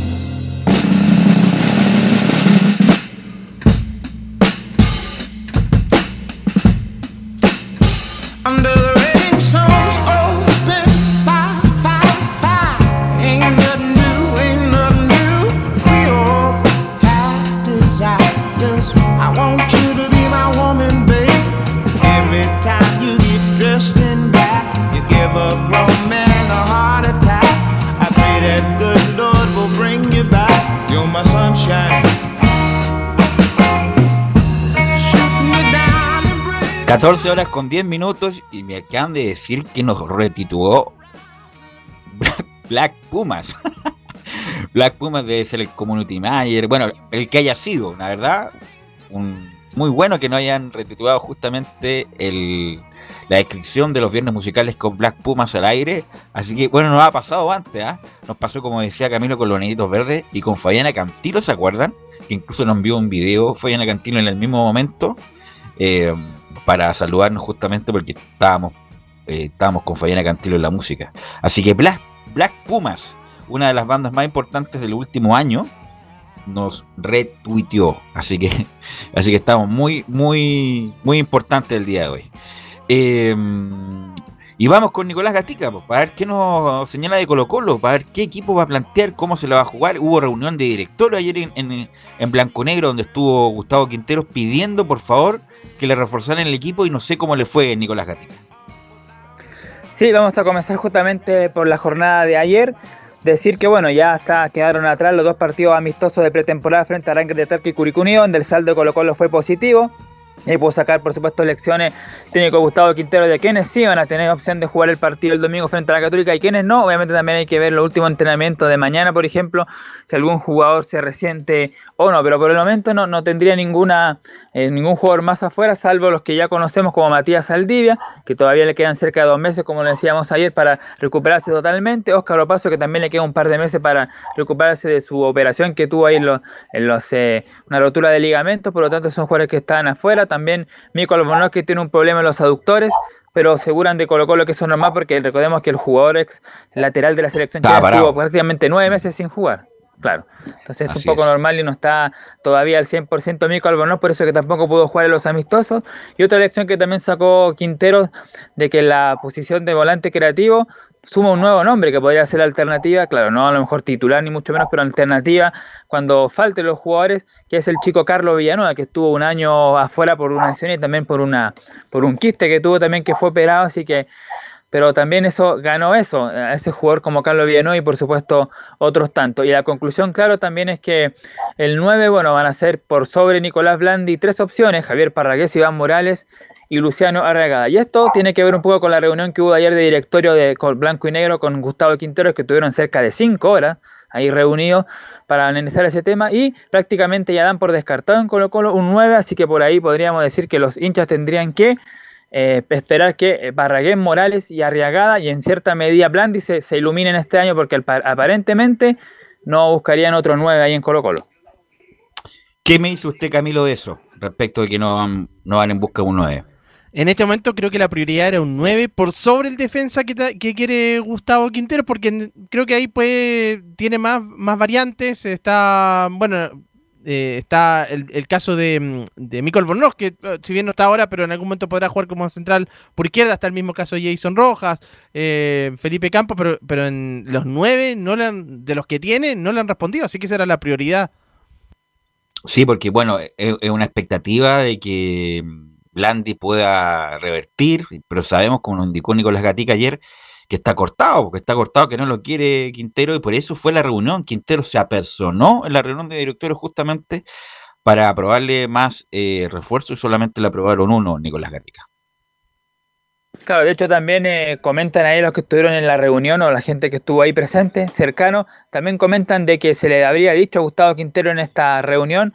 14 horas con 10 minutos y me acaban de decir que nos retituó Black, Pumas. *laughs* Black Pumas debe ser el community manager, bueno, el que haya sido, la verdad, un, muy bueno que no hayan retitulado justamente el, la descripción de los viernes musicales con Black Pumas al aire. Así que, bueno, nos ha pasado antes, ¿ah? Nos pasó, como decía Camilo, con los Nenitos Verdes y con Fabiana Cantilo, ¿se acuerdan? Que incluso nos envió un video, Fabiana Cantilo, en el mismo momento, eh, para saludarnos justamente porque estábamos, eh, estábamos con Fabiana Cantilo en la música. Así que Black, Black Pumas, una de las bandas más importantes del último año, nos retuiteó. Así que, *laughs* así que estamos muy, muy, muy importantes el día de hoy. Eh, y vamos con Nicolás Gatica, para ver qué nos señala de Colo Colo, para ver qué equipo va a plantear, cómo se lo va a jugar. Hubo reunión de directorio ayer en, en, en Blanco Negro, donde estuvo Gustavo Quinteros pidiendo, por favor, que le reforzaran el equipo y no sé cómo le fue Nicolás Gatica. Sí, vamos a comenzar justamente por la jornada de ayer. Decir que bueno, ya está, quedaron atrás los dos partidos amistosos de pretemporada frente a Rangers de Talca y Curicó Unido, donde el saldo de Colo Colo fue positivo. Y pudo sacar, por supuesto, lecciones técnico Gustavo Quintero de quienes sí van a tener opción de jugar el partido el domingo frente a la Católica y quienes no. Obviamente también hay que ver los últimos entrenamientos de mañana, por ejemplo, si algún jugador se resiente o no. Pero por el momento no, no tendría ninguna eh, ningún jugador más afuera, salvo los que ya conocemos como Matías Saldivia, que todavía le quedan cerca de dos meses, como lo decíamos ayer, para recuperarse totalmente. Óscar Opaso, que también le queda un par de meses para recuperarse de su operación que tuvo ahí en los, en los eh, una rotura de ligamentos, por lo tanto son jugadores que están afuera. También Mico Albornoz que tiene un problema en los aductores, pero aseguran de Colo Colo que eso es normal porque recordemos que el jugador ex lateral de la selección chilena estuvo prácticamente nueve meses sin jugar. Claro, entonces es Así un poco es. normal y no está todavía al 100% Mico Albornoz, por eso que tampoco pudo jugar en los amistosos. Y otra elección que también sacó Quintero, de que la posición de volante creativo suma un nuevo nombre que podría ser alternativa, claro, no a lo mejor titular ni mucho menos, pero alternativa cuando falten los jugadores, que es el chico Carlos Villanueva, que estuvo un año afuera por una lesión y también por una por un quiste que tuvo también que fue operado, así que pero también eso ganó eso, ese jugador como Carlos Villanueva y por supuesto otros tantos. Y la conclusión, claro, también es que el 9, bueno, van a ser por sobre Nicolás Blandi tres opciones, Javier Parragués, Iván Morales y Luciano Arregada. Y esto tiene que ver un poco con la reunión que hubo ayer de directorio de con Blanco y Negro con Gustavo Quintero, que tuvieron cerca de cinco horas ahí reunidos para analizar ese tema y prácticamente ya dan por descartado en Colo Colo un 9, así que por ahí podríamos decir que los hinchas tendrían que eh, esperar que Barraguén, Morales y Arriagada y en cierta medida Blandi se, se iluminen este año porque aparentemente no buscarían otro 9 ahí en Colo Colo. ¿Qué me dice usted, Camilo, de eso? Respecto de que no van, no van en busca de un 9. En este momento creo que la prioridad era un 9 por sobre el defensa que, quiere Gustavo Quintero, porque creo que ahí puede, tiene más, más variantes. Está, bueno, eh, está el, caso de, mm, de Michael Bornos, que eh, si bien no está ahora, pero en algún momento podrá jugar como central por izquierda. Está el mismo caso de Jason Rojas, eh, Felipe Campos, pero, pero en los 9 no le han- de los que tiene no le han respondido, así que esa era la prioridad. Sí, porque bueno, es, es una expectativa de que Blandi pueda revertir, pero sabemos, como nos indicó Nicolás Gatica ayer, que está cortado, porque está cortado, que no lo quiere Quintero, y por eso fue la reunión. Quintero se apersonó en la reunión de directores justamente para aprobarle más eh, refuerzo y solamente le aprobaron uno, Nicolás Gatica. Claro, de hecho también eh, comentan ahí los que estuvieron en la reunión o la gente que estuvo ahí presente, cercano, también comentan de que se le habría dicho a Gustavo Quintero en esta reunión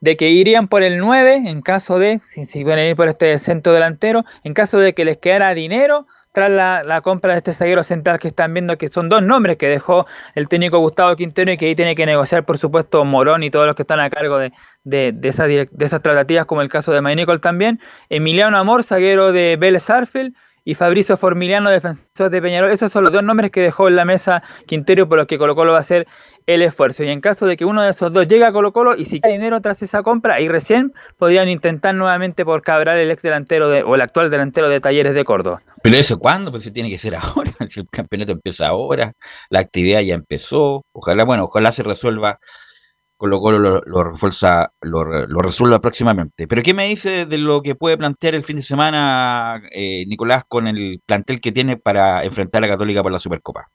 de que irían por el 9 en caso de, si, si pueden ir por este centro delantero, en caso de que les quedara dinero tras la, la compra de este zaguero central que están viendo que son dos nombres que dejó el técnico Gustavo Quintero y que ahí tiene que negociar por supuesto Morón y todos los que están a cargo de, de, de, esa direc- de esas tratativas como el caso de Maynicol también, Emiliano Amor, zaguero de Vélez Arfield y Fabricio Formiliano, defensor de Peñarol. Esos son los dos nombres que dejó en la mesa Quintero por los que Colo Colo va a hacer el esfuerzo. Y en caso de que uno de esos dos llegue a Colo Colo y si cae dinero tras esa compra, ahí recién podrían intentar nuevamente por Cabral, el ex delantero de, o el actual delantero de Talleres de Córdoba. Pero eso cuándo? Pues si tiene que ser *laughs* ahora, si el campeonato empieza ahora, la actividad ya empezó, ojalá, bueno, ojalá se resuelva, Colo Colo lo, lo refuerza, lo, re- lo resuelva próximamente. Pero ¿qué me dice de lo que puede plantear el fin de semana eh, Nicolás con el plantel que tiene para enfrentar a la Católica por la Supercopa?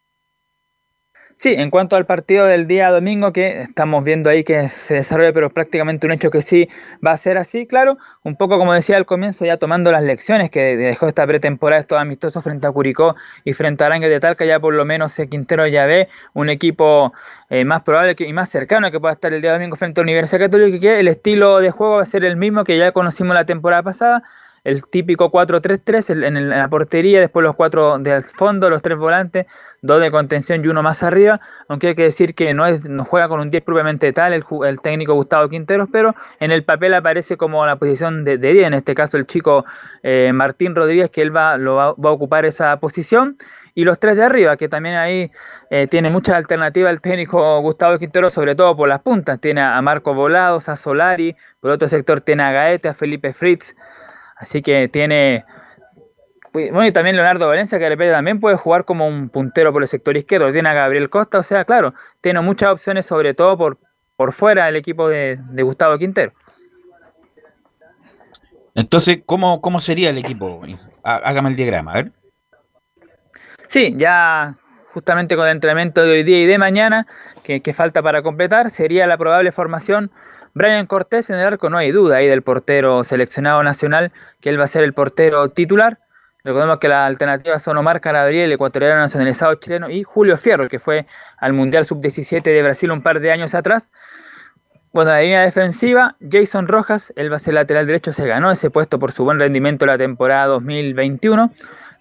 Sí, en cuanto al partido del día domingo, que estamos viendo ahí que se desarrolla, pero prácticamente un hecho que sí va a ser así, claro, un poco como decía al comienzo, ya tomando las lecciones que dejó esta pretemporada, estos amistosos frente a Curicó y frente a Arangue de Talca, ya por lo menos Quintero ya ve un equipo eh, más probable que, y más cercano que pueda estar el día domingo frente a Universidad Católica, que el estilo de juego va a ser el mismo que ya conocimos la temporada pasada, el típico 4-3-3 el- en, la portería, después los cuatro del fondo, los tres volantes, dos de contención y uno más arriba, aunque hay que decir que no, es, no juega con un 10 propiamente tal el técnico Gustavo Quinteros, pero en el papel aparece como la posición de, de 10, en este caso el chico eh, Martín Rodríguez, que él va, lo va, va a ocupar esa posición. Y los tres de arriba, que también ahí eh, tiene muchas alternativas el técnico Gustavo Quintero, sobre todo por las puntas. Tiene a Marco Volados, a Solari, por otro sector tiene a Gaete, a Felipe Fritz, Así que tiene. Bueno, y también Leonardo Valencia, que de repente también puede jugar como un puntero por el sector izquierdo. Tiene a Gabriel Costa, o sea, claro, tiene muchas opciones, sobre todo por, por fuera del equipo de, de Gustavo Quintero. Entonces, ¿cómo, cómo sería el equipo? Há- Hágame el diagrama, a ver. Sí, ya justamente con el entrenamiento de hoy día y de mañana, que, que falta para completar, sería la probable formación. Brian Cortés en el arco, no hay duda ahí del portero seleccionado nacional, que él va a ser el portero titular. Recordemos que las alternativas son Omar Carabriel, ecuatoriano nacionalizado chileno, y Julio Fierro, que fue al Mundial Sub-17 de Brasil un par de años atrás. Bueno, la línea defensiva, Jason Rojas, él va a ser lateral derecho, se ganó ese puesto por su buen rendimiento en la temporada 2021.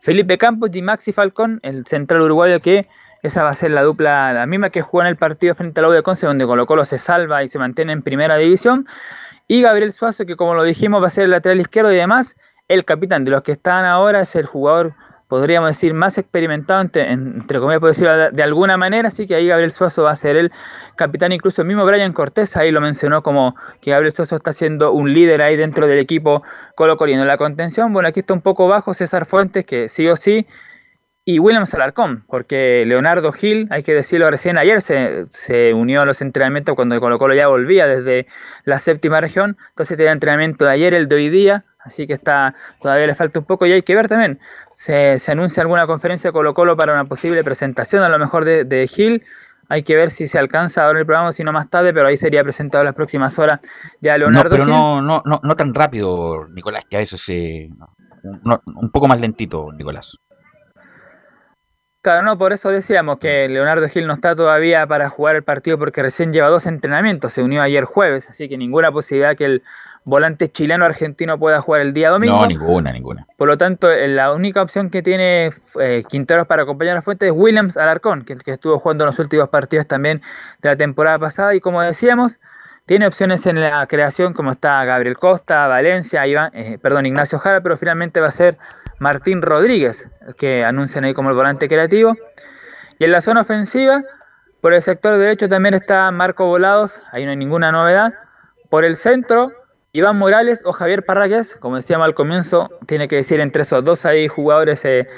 Felipe Campos y Maxi Falcón, el central uruguayo que esa va a ser la dupla, la misma que jugó en el partido frente al de Conce, donde Colo Colo se salva y se mantiene en primera división. Y Gabriel Suazo, que como lo dijimos va a ser el lateral izquierdo y además el capitán de los que están ahora es el jugador, podríamos decir, más experimentado, entre, entre comillas, por decirlo de, alguna manera, así que ahí Gabriel Suazo va a ser el capitán, incluso el mismo Brian Cortés ahí lo mencionó como que Gabriel Suazo está siendo un líder ahí dentro del equipo Colo Colino. La contención, bueno, aquí está un poco bajo César Fuentes, que sí o sí, y William Salarcón, porque Leonardo Gil, hay que decirlo recién, ayer se, se unió a los entrenamientos cuando Colo Colo ya volvía desde la séptima región, entonces tenía entrenamiento de ayer, el de hoy día, Así que está todavía le falta un poco y hay que ver también. Se, se anuncia alguna conferencia de Colo Colo para una posible presentación a lo mejor de, de Gil. Hay que ver si se alcanza ahora el programa, si no más tarde, pero ahí sería presentado en las próximas horas ya No, Leonardo pero Gil. no, no, no, no tan rápido, Nicolás, que a veces se... no, un poco más lentito, Nicolás. Claro, no, por eso decíamos que Leonardo Gil no está todavía para jugar el partido porque recién lleva dos entrenamientos, se unió ayer jueves, así que ninguna posibilidad que el volante chileno argentino pueda jugar el día domingo. No, ninguna, ninguna. Por lo tanto, eh, la única opción que tiene eh, Quinteros para acompañar a Fuentes es Williams Alarcón, que, que estuvo jugando en los últimos partidos también de la temporada pasada. Y como decíamos, tiene opciones en la creación, como está Gabriel Costa, Valencia, Iván, eh, perdón, Ignacio Jara, pero finalmente va a ser Martín Rodríguez, que anuncian ahí como el volante creativo. Y en la zona ofensiva, por el sector derecho también está Marco Volados, ahí no hay ninguna novedad. Por el centro, Iván Morales o Javier Parragués, como decíamos al comienzo, tiene que decir entre esos dos ahí jugadores eh,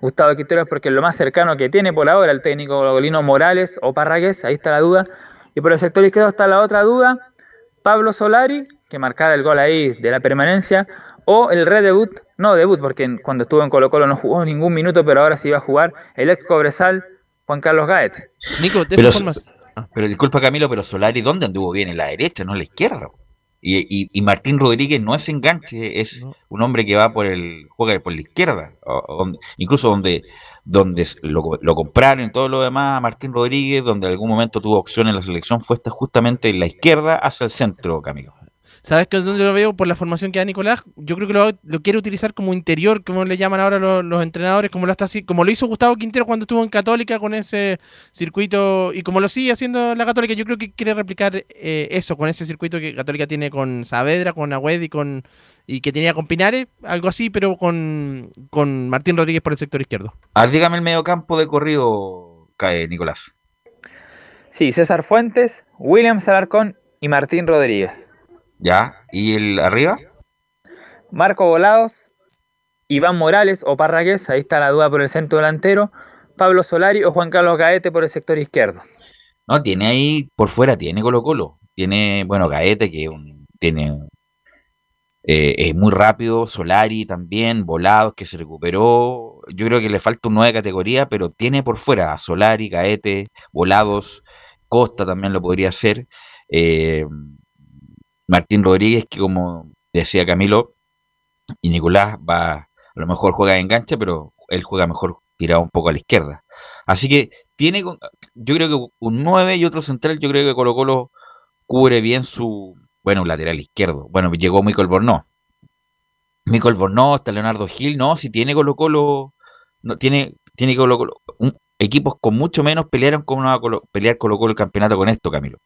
Gustavo Quinteros, porque es lo más cercano que tiene por ahora el técnico golino Morales o Parragués, ahí está la duda. Y por el sector izquierdo está la otra duda, Pablo Solari, que marcara el gol ahí de la permanencia, o el redebut, no debut, porque cuando estuvo en Colo Colo no jugó ningún minuto, pero ahora sí va a jugar el ex Cobresal, Juan Carlos Gaete. Nico, de Pero, disculpa Camilo, pero Solari, ¿dónde anduvo bien? En la derecha, no en la izquierda. Y, y, y Martín Rodríguez no es enganche, es un hombre que va por el, juega por la izquierda. o- o donde- incluso donde, donde lo, lo compraron y todo lo demás a Martín Rodríguez, donde en algún momento tuvo opción en la selección, fue esta justamente en la izquierda hacia el centro, Camilo. ¿Sabes que dónde lo veo por la formación que da Nicolás? Yo creo que lo, lo quiere utilizar como interior, como le llaman ahora los, los entrenadores, como lo está como lo hizo Gustavo Quintero cuando estuvo en Católica con ese circuito y como lo sigue haciendo la Católica. Yo creo que quiere replicar eh, eso con ese circuito que Católica tiene con Saavedra, con Agüed y con y que tenía con Pinares, algo así, pero con, con Martín Rodríguez por el sector izquierdo. A ver, dígame el mediocampo de corrido, cae Nicolás. Sí, César Fuentes, William Alarcón y Martín Rodríguez. ¿Ya? ¿Y el arriba? Marco Volados, Iván Morales o Parragués, ahí está la duda por el centro delantero, Pablo Solari o Juan Carlos Gaete por el sector izquierdo. No, tiene ahí, por fuera tiene Colo Colo. Tiene, bueno, Gaete, que un- tiene eh, es muy rápido, Solari también, Volados, que se recuperó. Yo creo que le falta un 9 de categoría, pero tiene por fuera a Solari, Gaete, Volados, Costa también lo podría hacer. eh, Martín Rodríguez, que como decía Camilo, y Nicolás va, a lo mejor juega de enganche, pero él juega mejor tirado un poco a la izquierda. Así que tiene, yo creo que un 9 y otro central, yo creo que Colo Colo cubre bien su, bueno, lateral izquierdo. Bueno, llegó Michael Bornó. Michael Bornó, está Leonardo Gil, no, si tiene Colo Colo, no, tiene, tiene Colo Colo, equipos con mucho menos pelearon como no va a pelear Colo Colo el campeonato con esto, Camilo.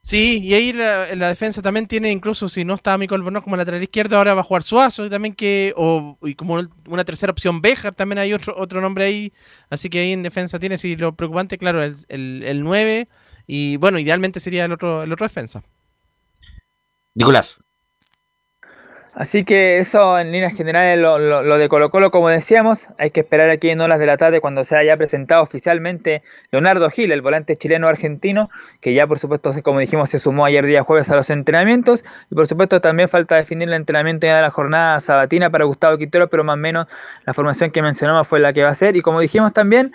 Sí, y ahí la, la defensa también tiene, incluso si no está Mico Albornoz como lateral izquierdo, ahora va a jugar Suazo y también que, o y como un- una tercera opción Béjar, también hay otro, otro nombre ahí, así que ahí en defensa tiene, sí, lo preocupante, claro, el, el, el 9, y bueno, idealmente sería el otro, el otro defensa. Nicolás. Así que eso en líneas generales lo, de Colo Colo, como decíamos, hay que esperar aquí en horas de la tarde cuando se haya presentado oficialmente Leonardo Gil, el volante chileno argentino, que ya por supuesto, como dijimos, se sumó ayer día jueves a los entrenamientos, y por supuesto también falta definir el entrenamiento ya de la jornada sabatina para Gustavo Quintero, pero más o menos la formación que mencionamos fue la que va a ser, y como dijimos también,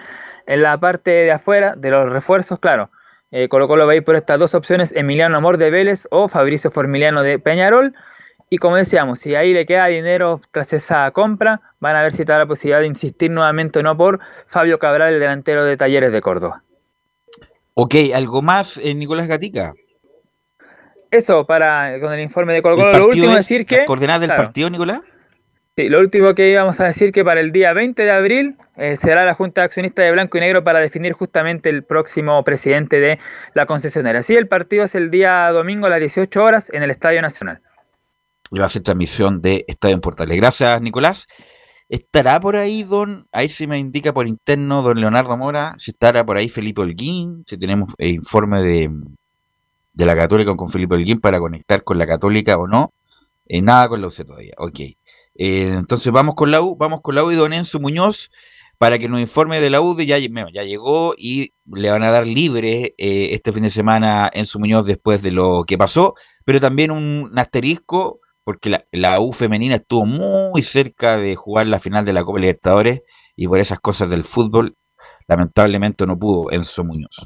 en la parte de afuera, de los refuerzos, claro, eh, Colo Colo va a ir por estas dos opciones, Emiliano Amor de Vélez o Fabricio Formiliano de Peñarol, y como decíamos, si ahí le queda dinero tras esa compra, van a ver si está la posibilidad de insistir nuevamente o no por Fabio Cabral, el delantero de Talleres de Córdoba. Ok, ¿algo más, eh, Nicolás Gatica? Eso para con el informe de Colo ¿El Colo. Lo último es decir las que. coordenadas del claro, partido, Nicolás? sí, lo último que íbamos a decir que para el día 20 de abril eh, será la Junta de Accionistas de Blanco y Negro para definir justamente el próximo presidente de la concesionaria. Así el partido es el día domingo a las 18 horas en el Estadio Nacional. Y va a ser transmisión de Estadio en Portales. Gracias, Nicolás. ¿Estará por ahí, don, ahí si me indica por interno, don Leonardo Mora, si estará por ahí Felipe Holguín, si tenemos eh, informe de, de la Católica con Felipe Holguín para conectar con la Católica o no? Eh, nada con la UC todavía, ok. Eh, entonces vamos con la U, vamos con la U y don Enzo Muñoz para que nos informe de la U, ya, llegó y le van a dar libre este fin de semana Enzo Muñoz después de lo que pasó, pero también un asterisco porque la, la U femenina estuvo muy cerca de jugar la final de la Copa Libertadores y por esas cosas del fútbol, lamentablemente no pudo Enzo Muñoz.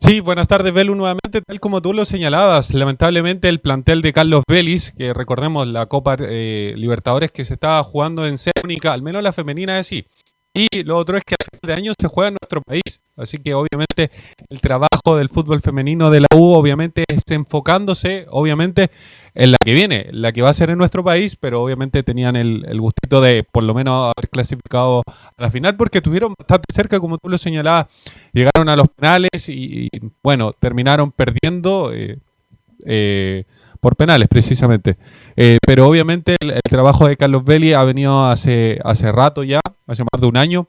Sí, buenas tardes, Belu, nuevamente, tal como tú lo señalabas, lamentablemente el plantel de Carlos Vélez, que recordemos la Copa eh, Libertadores que se estaba jugando en única, al menos la femenina es sí. Y lo otro es que a de año se juega en nuestro país, así que obviamente el trabajo del fútbol femenino de la U obviamente es enfocándose, obviamente, en la que viene, la que va a ser en nuestro país, pero obviamente tenían el, gustito de por lo menos haber clasificado a la final porque estuvieron bastante cerca, como tú lo señalabas, llegaron a los penales y, y, bueno, terminaron perdiendo eh, eh, por penales precisamente. Eh, pero obviamente el, el trabajo de Carlos Belli ha venido hace, hace rato ya, hace más de un año,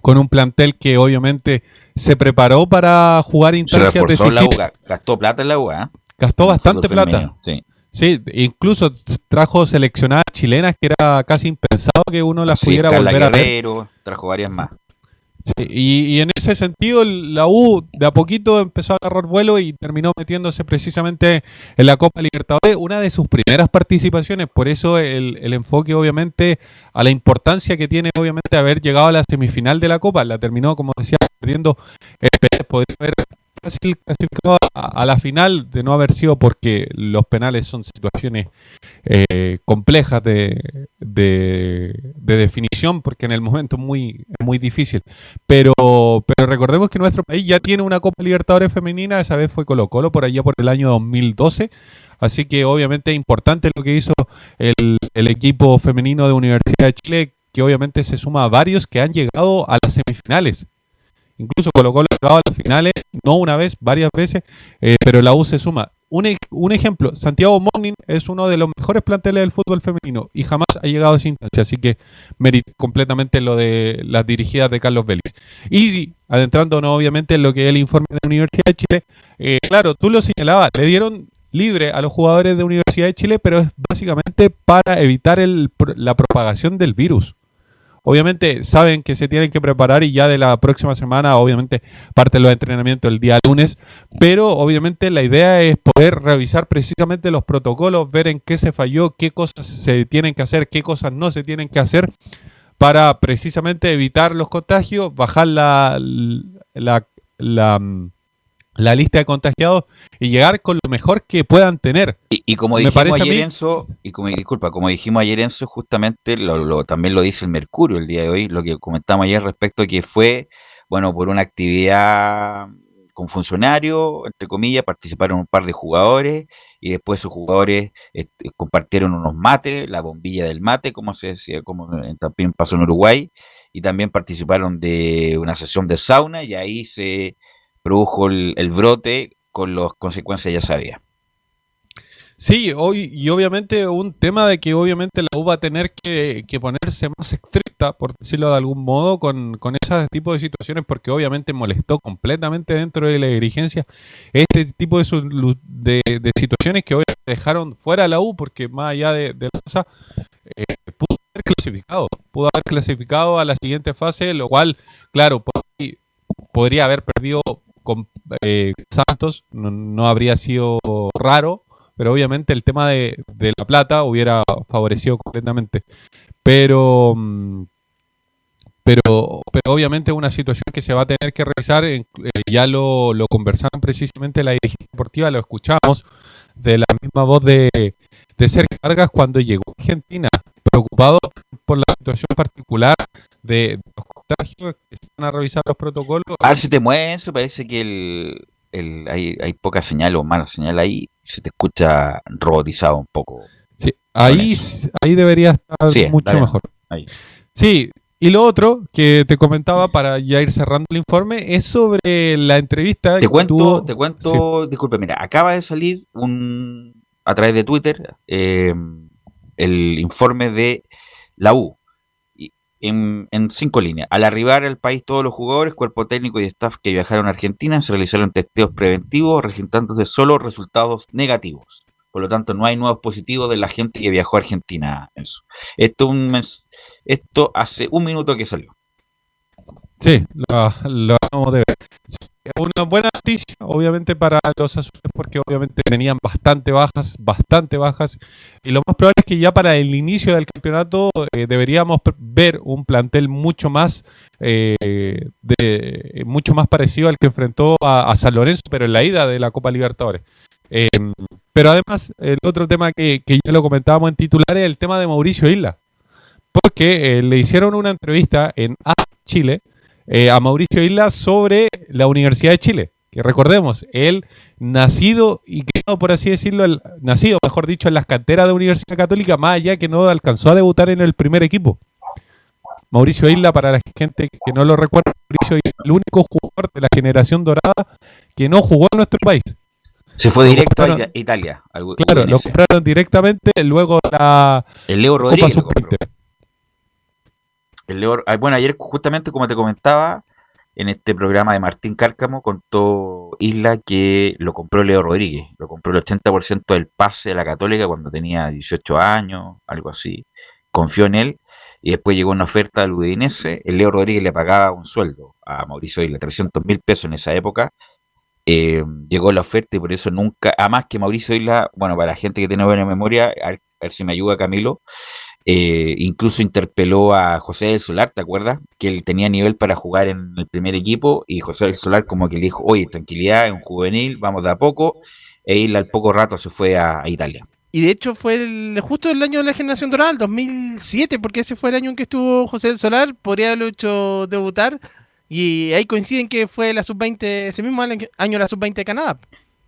con un plantel que obviamente se preparó para jugar Se instancias la U, decisivas. ga- gastó plata en la U, ¿eh? Gastó bastante plata. Sí. Sí, incluso trajo seleccionadas chilenas que era casi impensado que uno las Sí, pudiera Carla volver a ver. Guerrero, trajo varias más. Sí, y, y en ese sentido la U de a poquito empezó a agarrar vuelo y terminó metiéndose precisamente en la Copa Libertadores, una de sus primeras participaciones, por eso el, el enfoque obviamente a la importancia que tiene obviamente haber llegado a la semifinal de la Copa, la terminó como decía perdiendo Pérez, podría haber clasificado a, la final de no haber sido porque los penales son situaciones eh, complejas de, de, de definición porque en el momento es muy, muy difícil. Pero, pero recordemos que nuestro país ya tiene una Copa Libertadores femenina, esa vez fue Colo Colo por allá por el año 2012. Así que obviamente es importante lo que hizo el equipo femenino de Universidad de Chile, que obviamente se suma a varios que han llegado a las semifinales. Incluso Colo Colo ha llegado a las finales, no una vez, varias veces, eh, pero la U se suma. Un, ej- un ejemplo, Santiago Morning es uno de los mejores planteles del fútbol femenino y jamás ha llegado a esa instancia, así que mérito completamente lo de las dirigidas de Carlos Vélez. Y adentrándonos obviamente en lo que es el informe de la Universidad de Chile, eh, claro, tú lo señalabas, le dieron libre a los jugadores de Universidad de Chile, pero es básicamente para evitar el la propagación del virus. Obviamente saben que se tienen que preparar y ya de la próxima semana, obviamente, parten los entrenamientos el día lunes, pero obviamente la idea es poder revisar precisamente los protocolos, ver en qué se falló, qué cosas se tienen que hacer, qué cosas no se tienen que hacer para precisamente evitar los contagios, bajar la, la, la lista de contagiados y llegar con lo mejor que puedan tener. Y, y como dijimos ayer, mí- Enzo, y como, disculpa, como dijimos ayer, Enzo, justamente lo, lo- también lo dice el Mercurio el día de hoy, lo que comentamos ayer respecto a que fue, bueno, por una actividad con funcionarios, entre comillas, participaron un par de jugadores y después esos jugadores este, compartieron unos mates, la bombilla del mate, como se decía, como también pasó en Uruguay, y también participaron de una sesión de sauna y ahí se produjo el, brote con las consecuencias ya sabía. Sí, hoy, y obviamente un tema de que obviamente la U va a tener que, que ponerse más estricta, por decirlo de algún modo, con, con ese tipo de situaciones, porque obviamente molestó completamente dentro de la dirigencia este tipo de, situaciones que hoy dejaron fuera la U, porque más allá de, de la cosa, eh, pudo haber clasificado, pudo haber clasificado a la siguiente fase, lo cual, claro, podría haber perdido con eh, Santos, no, no habría sido raro, pero obviamente el tema de, la plata hubiera favorecido completamente. Pero, mm, pero, pero obviamente una situación que se va a tener que revisar. eh, ya lo, lo conversaron precisamente la dirigencia deportiva, lo escuchamos de la misma voz de, de Sergio Vargas cuando llegó a Argentina, preocupado por la situación particular de, los contagios, que se van a revisar los protocolos. A ver si te mueves, parece que el, el- hay, hay poca señal o mala señal ahí, se te escucha robotizado un poco. Sí, ahí, ahí debería estar Sí, mucho dale, mejor. ahí. Sí, y lo otro que te comentaba para ya ir cerrando el informe es sobre la entrevista Te que cuento, tuvo- te cuento, disculpe, mira, acaba de salir un a través de Twitter eh, el informe de la U en, en cinco líneas. Al arribar al país todos los jugadores, cuerpo técnico y staff que viajaron a Argentina se realizaron testeos preventivos registrándose solo resultados negativos. Por lo tanto, no hay nuevos positivos de la gente que viajó a Argentina. Enzo. Esto, un esto hace un minuto que salió. Sí, lo, lo acabamos de ver. Una buena noticia, obviamente, para los azules, porque obviamente tenían bastante bajas, bastante bajas. Y lo más probable es que ya para el inicio del campeonato eh, deberíamos ver un plantel mucho más, eh, de, mucho más parecido al que enfrentó a, San Lorenzo, pero en la ida de la Copa Libertadores. Eh, pero además, el otro tema que, que ya lo comentábamos en titular es el tema de Mauricio Isla. Porque eh, le hicieron una entrevista en A Chile eh, a Mauricio Isla sobre la Universidad de Chile. Que recordemos, él nacido y criado, por así decirlo, el- nacido, mejor dicho, en las canteras de Universidad Católica, más allá que no alcanzó a debutar en el primer equipo. Mauricio Isla, para la gente que no lo recuerda, Mauricio Isla es el único jugador de la generación dorada que no jugó en nuestro país. Se fue directo a Italia. al Claro, lo compraron directamente luego la El Leo Rodríguez. lo Sub-20. Ah, bueno, ayer justamente como te comentaba, en este programa de Martín Cárcamo contó Isla que lo compró Leo Rodríguez, lo compró el 80% del pase de la Católica cuando tenía 18 años, algo así, confió en él y después llegó una oferta del Udinese, el Leo Rodríguez le pagaba un sueldo a Mauricio Isla, 300 mil pesos en esa época, eh, llegó la oferta y por eso nunca, además que Mauricio Isla, bueno, para la gente que tiene buena memoria, a ver, a ver si me ayuda Camilo, eh, incluso interpeló a José del Solar, ¿te acuerdas? Que él tenía nivel para jugar en el primer equipo y José del Solar como que le dijo, oye, tranquilidad, es un juvenil, vamos de a poco, e Isla al poco rato se fue a, a Italia. Y de hecho fue el- justo el año de la generación dorada, el 2007, porque ese fue el año en que estuvo José del Solar, podría haberlo hecho debutar. Y ahí coinciden que fue la sub-20, ese mismo año, año la sub-20 de Canadá.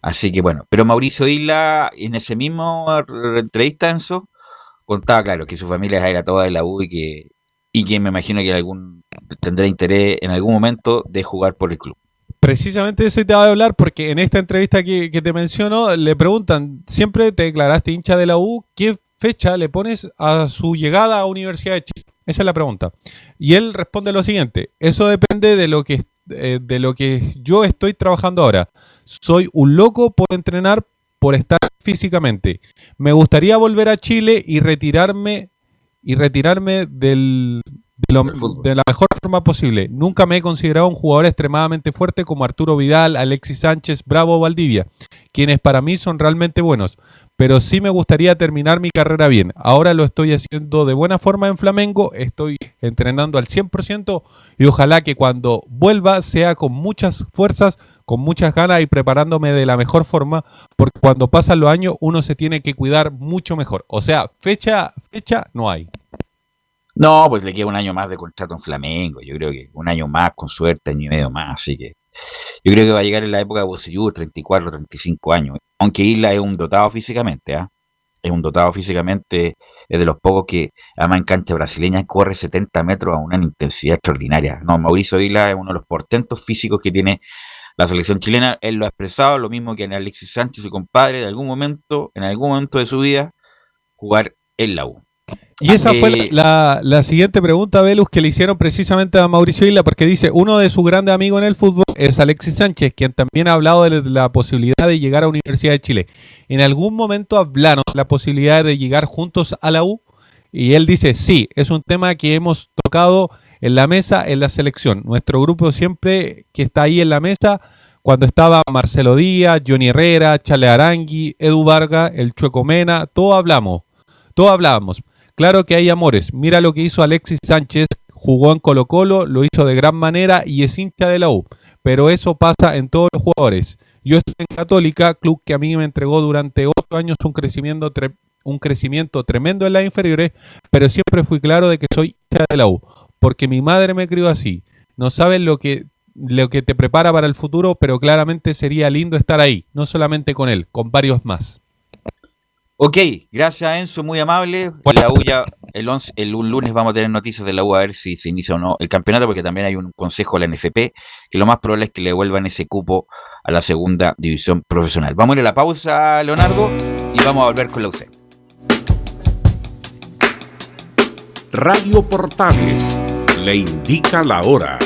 Así que bueno, pero Mauricio Isla en ese mismo r- entrevista, Enzo, contaba, claro, que su familia era toda de la U y que, y que me imagino que algún tendrá interés en algún momento de jugar por el club. Precisamente eso te voy a hablar porque en esta entrevista que, que te menciono le preguntan, siempre te declaraste hincha de la U, ¿qué fecha le pones a su llegada a Universidad de Chile? Esa es la pregunta. Y él responde lo siguiente, eso depende de lo que, eh, de lo que yo estoy trabajando ahora. Soy un loco por entrenar, por estar físicamente. Me gustaría volver a Chile y retirarme y retirarme del, de, lo- de la mejor forma posible. Nunca me he considerado un jugador extremadamente fuerte como Arturo Vidal, Alexis Sánchez, Bravo o Valdivia, quienes para mí son realmente buenos. Pero sí me gustaría terminar mi carrera bien. Ahora lo estoy haciendo de buena forma en Flamengo, estoy entrenando al 100% y ojalá que cuando vuelva sea con muchas fuerzas, con muchas ganas y preparándome de la mejor forma, porque cuando pasan los años uno se tiene que cuidar mucho mejor. O sea, fecha, fecha no hay. No, pues le queda un año más de contrato en Flamengo. Yo creo que un año más, con suerte, año y medio más. Así que yo creo que va a llegar en la época de Bocellur, 34, 35 años. Aunque Isla es un dotado físicamente, ¿ah? Es un dotado físicamente, es de los pocos que, además en cancha brasileña, corre 70 metros a una intensidad extraordinaria. No, Mauricio Isla es uno de los portentos físicos que tiene la selección chilena. Él lo ha expresado, lo mismo que en Alexis Sánchez, su compadre, de algún momento, en algún momento de su vida, jugar en la U. Y esa Eh, fue la, la siguiente pregunta, Velus, que le hicieron precisamente a Mauricio Isla, porque dice, uno de sus grandes amigos en el fútbol es Alexis Sánchez, quien también ha hablado de la posibilidad de llegar a Universidad de Chile. ¿En algún momento hablaron de la posibilidad de llegar juntos a la U? Y él dice, sí, es un tema que hemos tocado en la mesa, en la selección. Nuestro grupo siempre que está ahí en la mesa, cuando estaba Marcelo Díaz, Johnny Herrera, Chale Arangui, Edu Vargas, el Chueco Mena, todos hablamos, todos hablábamos. Claro que hay amores. Mira lo que hizo Alexis Sánchez, jugó en Colo Colo, lo hizo de gran manera y es hincha de la U. Pero eso pasa en todos los jugadores. Yo estoy en Católica, club que a mí me entregó durante ocho años un crecimiento, un crecimiento tremendo en las inferiores, pero siempre fui claro de que soy hincha de la U, porque mi madre me crió así. No saben lo que, lo que te prepara para el futuro, pero claramente sería lindo estar ahí, no solamente con él, con varios más. Ok, gracias Enzo, muy amable. La U ya, el, 11 el un lunes vamos a tener noticias de la U a ver si se inicia o no el campeonato, porque también hay un consejo de la NFP, que lo más probable es que le devuelvan ese cupo a la segunda división profesional. Vamos a ir a la pausa, Leonardo, y vamos a volver con la UC. Radio Portales le indica la hora.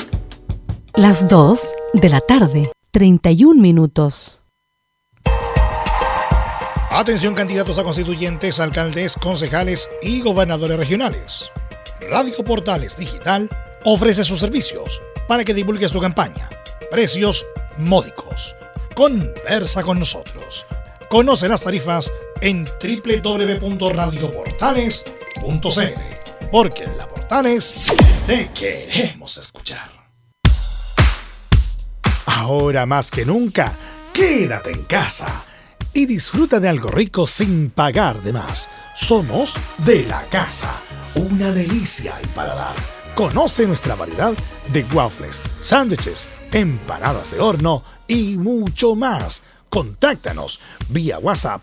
Las 2 de la tarde, 31 minutos. Atención candidatos a constituyentes, alcaldes, concejales y gobernadores regionales. Radio Portales Digital ofrece sus servicios para que divulgues tu campaña. Precios, módicos. Conversa con nosotros. Conoce las tarifas en www.radioportales.cl porque en la Portales te queremos escuchar. Ahora más que nunca, quédate en casa y disfruta de algo rico sin pagar de más. Somos de la casa, una delicia al paladar. Conoce nuestra variedad de waffles, sándwiches, empanadas de horno y mucho más. Contáctanos vía WhatsApp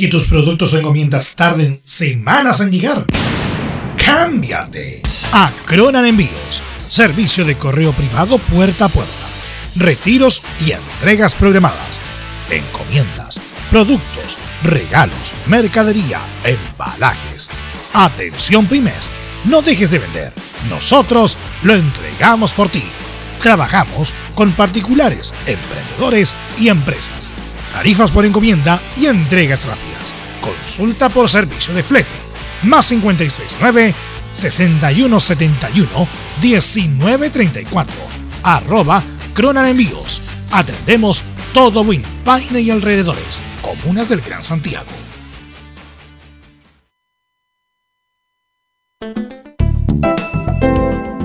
¿Que tus productos o encomiendas tarden semanas en llegar? ¡Cámbiate! A Cronan Envíos. Servicio de correo privado puerta a puerta. Retiros y entregas programadas. Encomiendas, productos, regalos, mercadería, embalajes. Atención pymes. No dejes de vender. Nosotros lo entregamos por ti. Trabajamos con particulares, emprendedores y empresas. Tarifas por encomienda y entregas rápidas. Consulta por servicio de flete. Más 569 6171 1934. Arroba Cronan. Atendemos todo Win, Paine y alrededores. Comunas del Gran Santiago.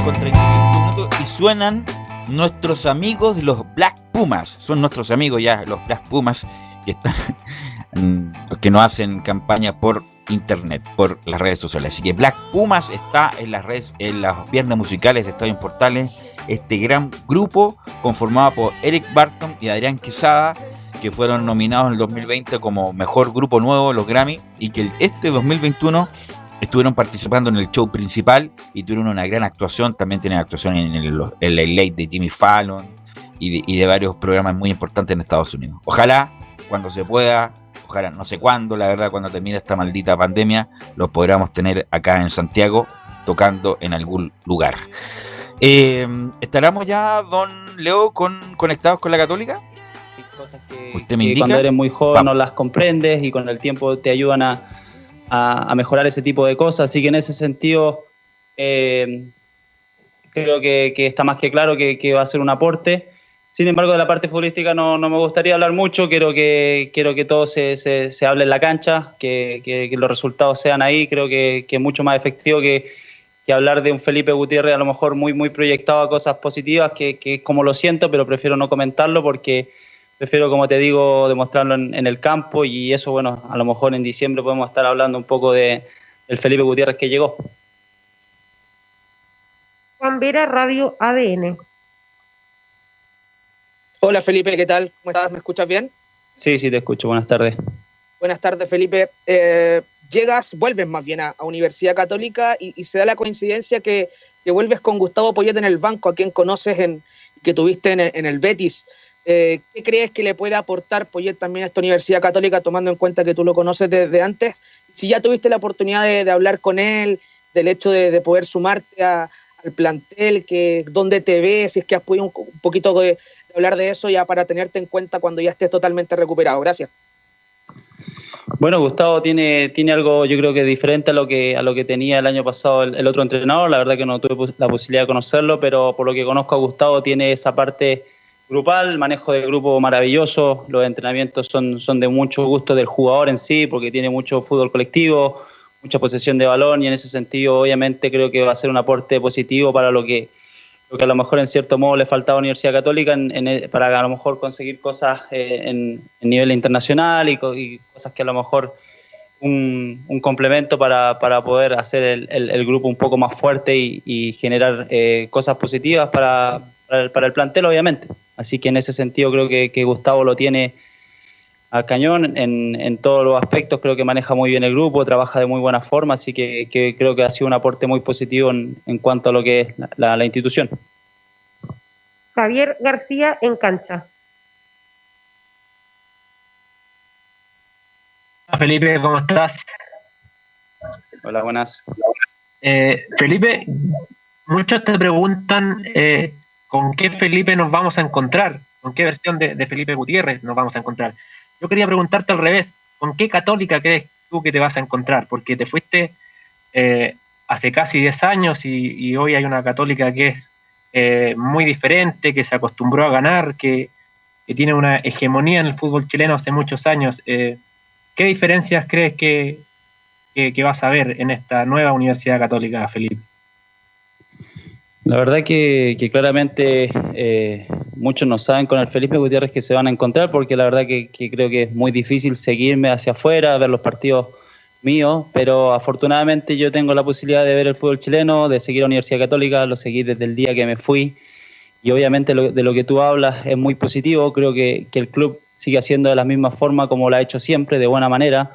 Con 35 minutos y suenan nuestros amigos los Black Pumas. Son nuestros amigos ya, los Black Pumas, que están *laughs* que nos hacen campaña por internet, por las redes sociales. Así que Black Pumas está en las redes, en los viernes musicales de Estadio Portales, este gran grupo conformado por Eric Barton y Adrián Quesada, que fueron nominados en el 2020 como mejor grupo nuevo, los Grammy, y que este 2021 estuvieron participando en el show principal y tuvieron una gran actuación. También tienen actuación en el, en el Late de Jimmy Fallon y de, y de varios programas muy importantes en Estados Unidos. Ojalá, cuando se pueda, ojalá, no sé cuándo, la verdad, cuando termine esta maldita pandemia, los podamos tener acá en Santiago tocando en algún lugar. Eh, ¿Estaremos ya, don Leo, con, conectados con la Católica? ¿Usted me que indica? cuando eres muy joven Vamos. no las comprendes y con el tiempo te ayudan a, a- mejorar ese tipo de cosas. Así que en ese sentido eh, creo que, está más que claro que, va a ser un aporte. Sin embargo, de la parte futbolística no, me gustaría hablar mucho, quiero que, quiero que todo se, se, hable en la cancha, que, los resultados sean ahí, creo que, es mucho más efectivo que, hablar de un Felipe Gutiérrez a lo mejor muy, muy proyectado a cosas positivas, que, que como lo siento, pero prefiero no comentarlo porque prefiero, como te digo, demostrarlo en, en el campo y eso, bueno, a lo mejor en diciembre podemos estar hablando un poco de, del Felipe Gutiérrez que llegó. Juan Vera, Radio ADN. Hola Felipe, ¿qué tal? ¿Cómo estás? ¿Me escuchas bien? Sí, sí, te escucho. Buenas tardes. Buenas tardes Felipe. Eh, llegas, vuelves más bien a, a Universidad Católica y, y se da la coincidencia que, que vuelves con Gustavo Poyet en el banco, a quien conoces en, que tuviste en el Betis. Eh, ¿Qué crees que le puede aportar Poyet también a esta Universidad Católica, tomando en cuenta que tú lo conoces desde antes? Si ya tuviste la oportunidad de, hablar con él, del hecho de, de poder sumarte a, al plantel, que dónde te ves, si es que has podido un, poquito de, hablar de eso ya para tenerte en cuenta cuando ya estés totalmente recuperado. Gracias. Bueno, Gustavo tiene, tiene algo, yo creo que diferente a lo que, a lo que tenía el año pasado el, el otro entrenador. La verdad que no tuve la posibilidad de conocerlo, pero por lo que conozco a Gustavo tiene esa parte grupal, manejo de grupo maravilloso. Los entrenamientos son, son de mucho gusto del jugador en sí, porque tiene mucho fútbol colectivo, mucha posesión de balón y en ese sentido obviamente creo que va a ser un aporte positivo para lo que lo que a lo mejor en cierto modo le faltaba a Universidad Católica en- para a lo mejor conseguir cosas eh, en, nivel internacional y, y cosas que a lo mejor un, un complemento para, para poder hacer el, el- el grupo un poco más fuerte y, y generar eh, cosas positivas para, para, el, para el plantel, obviamente. Así que en ese sentido creo que, que Gustavo lo tiene al cañón en, en todos los aspectos, creo que maneja muy bien el grupo, trabaja de muy buena forma, así que, que creo que ha sido un aporte muy positivo en, en cuanto a lo que es la- la- la institución. Javier García en cancha. Hola, Felipe, ¿cómo estás? Hola, buenas. Eh, Felipe, muchos te preguntan eh, con qué Felipe nos vamos a encontrar, con qué versión de, Felipe Gutiérrez nos vamos a encontrar. Yo quería preguntarte al revés, ¿con qué católica crees tú que te vas a encontrar? Porque te fuiste eh, hace casi 10 años y, hoy hay una católica que es eh, muy diferente, que se acostumbró a ganar, que, tiene una hegemonía en el fútbol chileno hace muchos años. Eh, ¿Qué diferencias crees que, que vas a ver en esta nueva Universidad Católica, Felipe? La verdad que, que claramente eh, muchos no saben con el Felipe Gutiérrez que se van a encontrar, porque la verdad que, que creo que es muy difícil seguirme hacia afuera, ver los partidos míos, pero afortunadamente yo tengo la posibilidad de ver el fútbol chileno, de seguir a la Universidad Católica, lo seguí desde el día que me fui, y obviamente lo- de lo que tú hablas es muy positivo, creo que, que el club sigue haciendo de la misma forma como lo ha hecho siempre, de buena manera,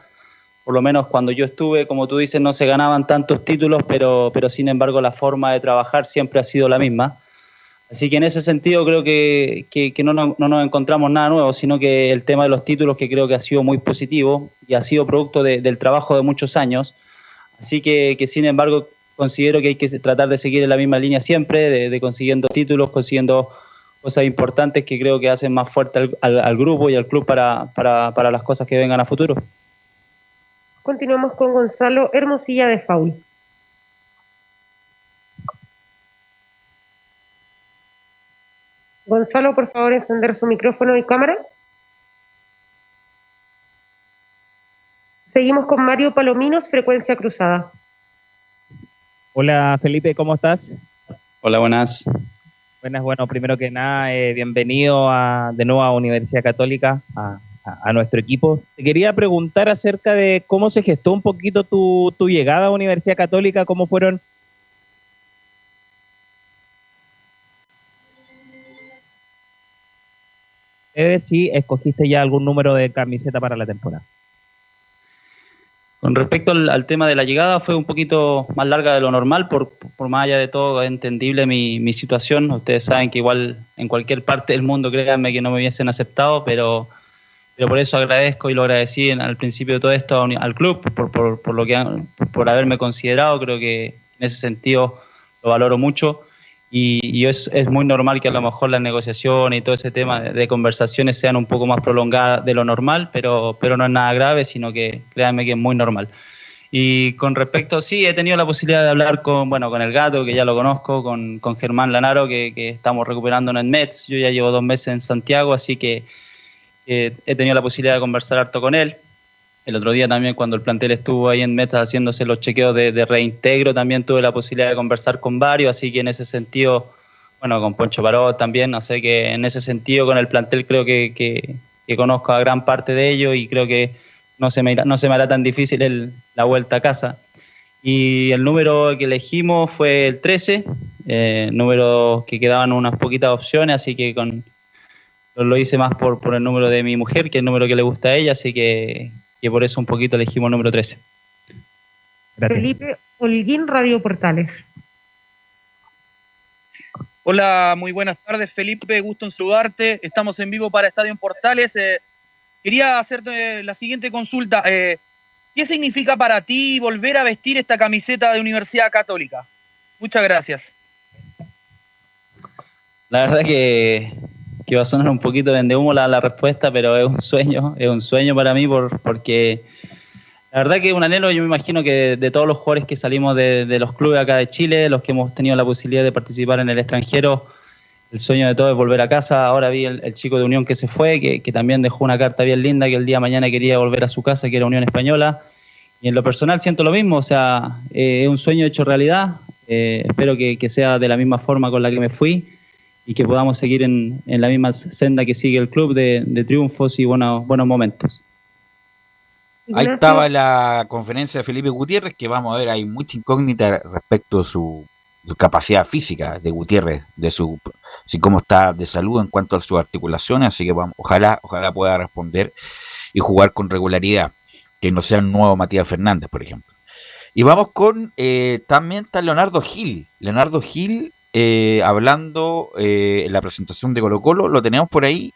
por lo menos cuando yo estuve, como tú dices, no se ganaban tantos títulos, pero, pero sin embargo la forma de trabajar siempre ha sido la misma. Así que en ese sentido creo que, que- que no, nos- no nos encontramos nada nuevo, sino que el tema de los títulos que creo que ha sido muy positivo y ha sido producto de- del trabajo de muchos años. Así que, que sin embargo considero que hay que tratar de seguir en la misma línea siempre, de, de consiguiendo títulos, consiguiendo cosas importantes que creo que hacen más fuerte al, al- al grupo y al club para, para, para las cosas que vengan a futuro. Continuamos con Gonzalo Hermosilla de Faul. Gonzalo, por favor, encender su micrófono y cámara. Seguimos con Mario Palominos, frecuencia cruzada. Hola Felipe, ¿cómo estás? Hola, buenas. Buenas, bueno, primero que nada, eh, bienvenido a, de nuevo a Universidad Católica, a, a- nuestro equipo. Te quería preguntar acerca de cómo se gestó un poquito tu, tu llegada a Universidad Católica, cómo fueron... Si escogiste ya algún número de camiseta para la temporada. Con respecto al, al tema de la llegada, fue un poquito más larga de lo normal, por, por más allá de todo, entendible mi, mi situación. Ustedes saben que igual en cualquier parte del mundo, créanme que no me hubiesen aceptado, pero, pero por eso agradezco y lo agradecí en- al principio de todo esto al club, por, por, por lo que han- por haberme considerado. Creo que en ese sentido lo valoro mucho. Y, y es, es muy normal que a lo mejor las negociaciones y todo ese tema de, de conversaciones sean un poco más prolongadas de lo normal, pero, pero no es nada grave, sino que créanme que es muy normal. Y con respecto, sí, he tenido la posibilidad de hablar con, bueno, con el gato, que ya lo conozco, con, con Germán Lanaro, que, que estamos recuperando en el Mets. Yo ya llevo dos meses en Santiago, así que he tenido la posibilidad de conversar harto con él. El otro día también cuando el plantel estuvo ahí en Metas haciéndose los chequeos de, reintegro, también tuve la posibilidad de conversar con varios, así que en ese sentido, bueno, con Poncho Parot también, no sé que en ese sentido con el plantel creo que, que- que conozco a gran parte de ellos y creo que no se me, irá- no se me hará tan difícil el- la vuelta a casa. Y el número que elegimos fue el 13, eh, número que quedaban unas poquitas opciones, así que con, lo, lo hice más por, por el número de mi mujer, que es el número que le gusta a ella, así que, que por eso un poquito elegimos el número 13. Felipe Holguín, Radio Portales. Hola, muy buenas tardes, Felipe. Gusto en saludarte. Estamos en vivo para Estadio en Portales. Eh, quería hacerte la siguiente consulta. Eh, ¿Qué significa para ti volver a vestir esta camiseta de Universidad Católica? Muchas gracias. La verdad que, que va a sonar un poquito de humo la, respuesta, pero es un sueño, es un sueño para mí por, porque la verdad que es un anhelo, yo me imagino que de, todos los jugadores que salimos de, los clubes acá de Chile, los que hemos tenido la posibilidad de participar en el extranjero, el sueño de todos es volver a casa. Ahora vi el, chico de Unión que se fue, que, también dejó una carta bien linda, que el día de mañana quería volver a su casa, que era Unión Española. Y en lo personal siento lo mismo, o sea, eh, es un sueño hecho realidad. Eh, espero que sea de la misma forma con la que me fui y que podamos seguir en, en la misma senda que sigue el club de, de triunfos y buenos, buenos momentos. Ahí estaba la conferencia de Felipe Gutiérrez, que vamos a ver, hay mucha incógnita respecto a su, su capacidad física de Gutiérrez, de su si cómo está de salud en cuanto a sus articulaciones, así que vamos, ojalá, ojalá pueda responder y jugar con regularidad, que no sea el nuevo Matías Fernández, por ejemplo. Y vamos con, eh, también está Leonardo Gil, Leonardo Gil eh, hablando eh, en la presentación de Colo Colo, lo tenemos por ahí.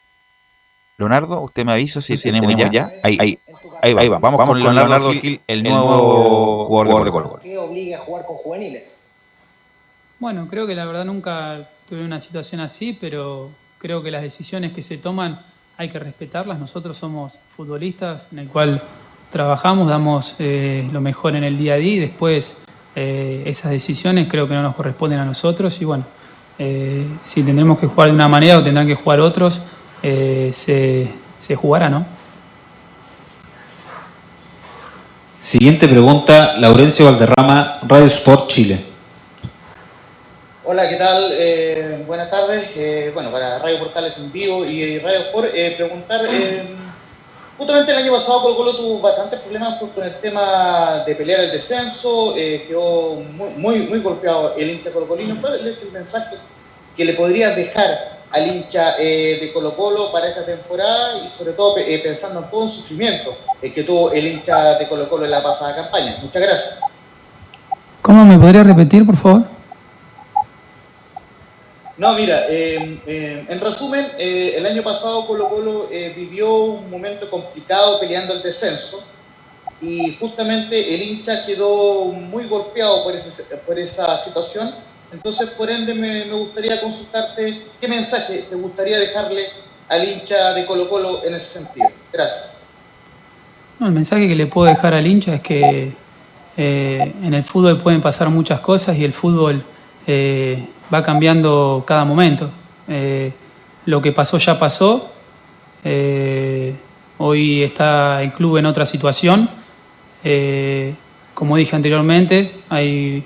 Leonardo, usted me avisa si Sí, tenemos, tenemos ya. ya. Ahí, ahí, ahí va, ahí va. Vamos, con Leonardo, Gil, el nuevo jugador de Colo Colo. ¿Qué obliga a jugar con juveniles? Bueno, creo que la verdad nunca tuve una situación así, pero creo que las decisiones que se toman hay que respetarlas. Nosotros somos futbolistas en el cual trabajamos, damos eh, lo mejor en el día a día y después eh, esas decisiones creo que no nos corresponden a nosotros y bueno, eh, si tendremos que jugar de una manera o tendrán que jugar otros, eh, se, se jugará, ¿no? Siguiente pregunta, Laurencio Valderrama, Radio Sport Chile. Hola, ¿qué tal? Eh, buenas tardes. Eh, bueno, para Radio Portales en vivo y Radio Sport, eh, preguntar, eh, justamente el año pasado Colo Colo tuvo bastantes problemas pues, con el tema de pelear el descenso, eh, quedó muy, muy, muy golpeado el hincha colocolino. ¿Cuál es el mensaje que le podrías dejar al hincha eh, de Colo Colo para esta temporada y sobre todo eh, pensando en todo el sufrimiento eh, que tuvo el hincha de Colo Colo en la pasada campaña? Muchas gracias. ¿Cómo me podría repetir, por favor? No, mira, eh, eh, en resumen, eh, el año pasado Colo Colo vivió un momento complicado peleando el descenso y justamente el hincha quedó muy golpeado por, esa situación. Entonces, por ende, me, gustaría consultarte qué mensaje te gustaría dejarle al hincha de Colo Colo en ese sentido. Gracias. El mensaje que le puedo dejar al hincha es que en el fútbol pueden pasar muchas cosas y el fútbol eh, va cambiando cada momento. Eh, lo que pasó ya pasó. Eh, hoy está el club en otra situación. Eh, como dije anteriormente, hay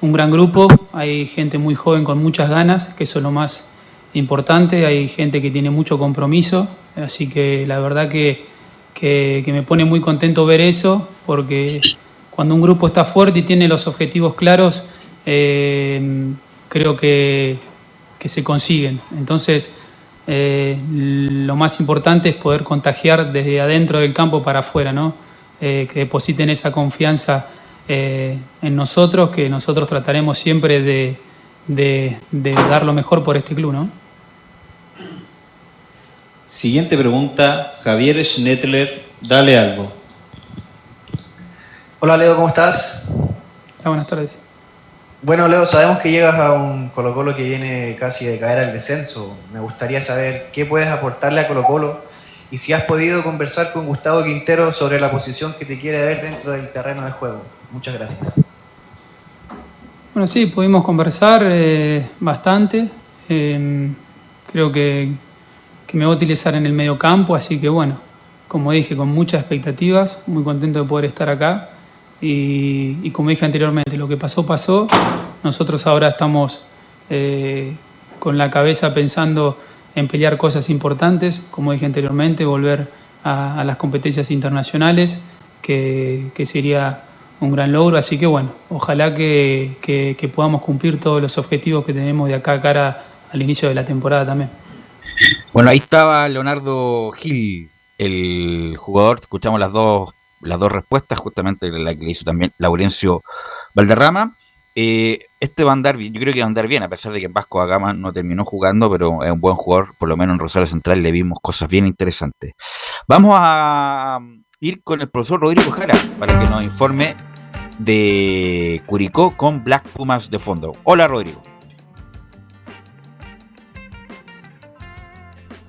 un gran grupo, hay gente muy joven con muchas ganas, que eso es lo más importante, hay gente que tiene mucho compromiso, así que la verdad que, que- que me pone muy contento ver eso, porque cuando un grupo está fuerte y tiene los objetivos claros, eh, creo que, que se consiguen. Entonces, eh, lo más importante es poder contagiar desde adentro del campo para afuera, ¿no? Eh, que depositen esa confianza eh, en nosotros, que nosotros trataremos siempre de, de- de dar lo mejor por este club, ¿no? Siguiente pregunta, Javier Schnettler, dale algo. Hola Leo, ¿cómo estás? Hola, buenas tardes. Bueno Leo, sabemos que llegas a un Colo Colo que viene casi de caer al descenso. Me gustaría saber qué puedes aportarle a Colo Colo y si has podido conversar con Gustavo Quintero sobre la posición que te quiere ver dentro del terreno de juego. Muchas gracias. Bueno, sí, pudimos conversar eh, bastante. Eh, creo que, que me va a utilizar en el medio campo, así que bueno, como dije, con muchas expectativas, muy contento de poder estar acá. Y, como dije anteriormente, lo que pasó, pasó. Nosotros ahora estamos eh, con la cabeza pensando en pelear cosas importantes, como dije anteriormente, volver a, a las competencias internacionales, que, que, sería un gran logro. Así que bueno, ojalá que, que, que podamos cumplir todos los objetivos que tenemos de acá a cara al inicio de la temporada también. Bueno, ahí estaba Leonardo Gil, el jugador, escuchamos las dos, las dos respuestas, justamente la que hizo también Laurencio Valderrama. Eh, este va a andar bien, yo creo que va a andar bien, a pesar de que Vasco Agama no terminó jugando, pero es un buen jugador, por lo menos en Rosario Central le vimos cosas bien interesantes. Vamos a ir con el profesor Rodrigo Jara para que nos informe de Curicó con Black Pumas de fondo. Hola Rodrigo.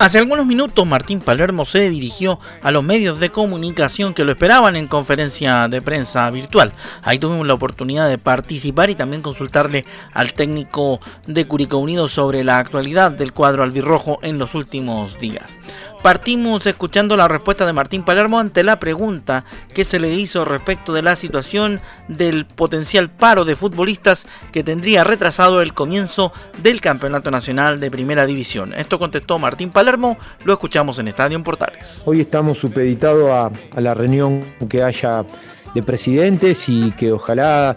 Hace algunos minutos Martín Palermo se dirigió a los medios de comunicación que lo esperaban en conferencia de prensa virtual. Ahí tuvimos la oportunidad de participar y también consultarle al técnico de Curicó Unido sobre la actualidad del cuadro albirrojo en los últimos días. Partimos escuchando la respuesta de Martín Palermo ante la pregunta que se le hizo respecto de la situación del potencial paro de futbolistas que tendría retrasado el comienzo del Campeonato Nacional de Primera División. Esto contestó Martín Palermo, lo escuchamos en Estadio en Portales. Hoy estamos supeditados a, a la reunión que haya de presidentes y que ojalá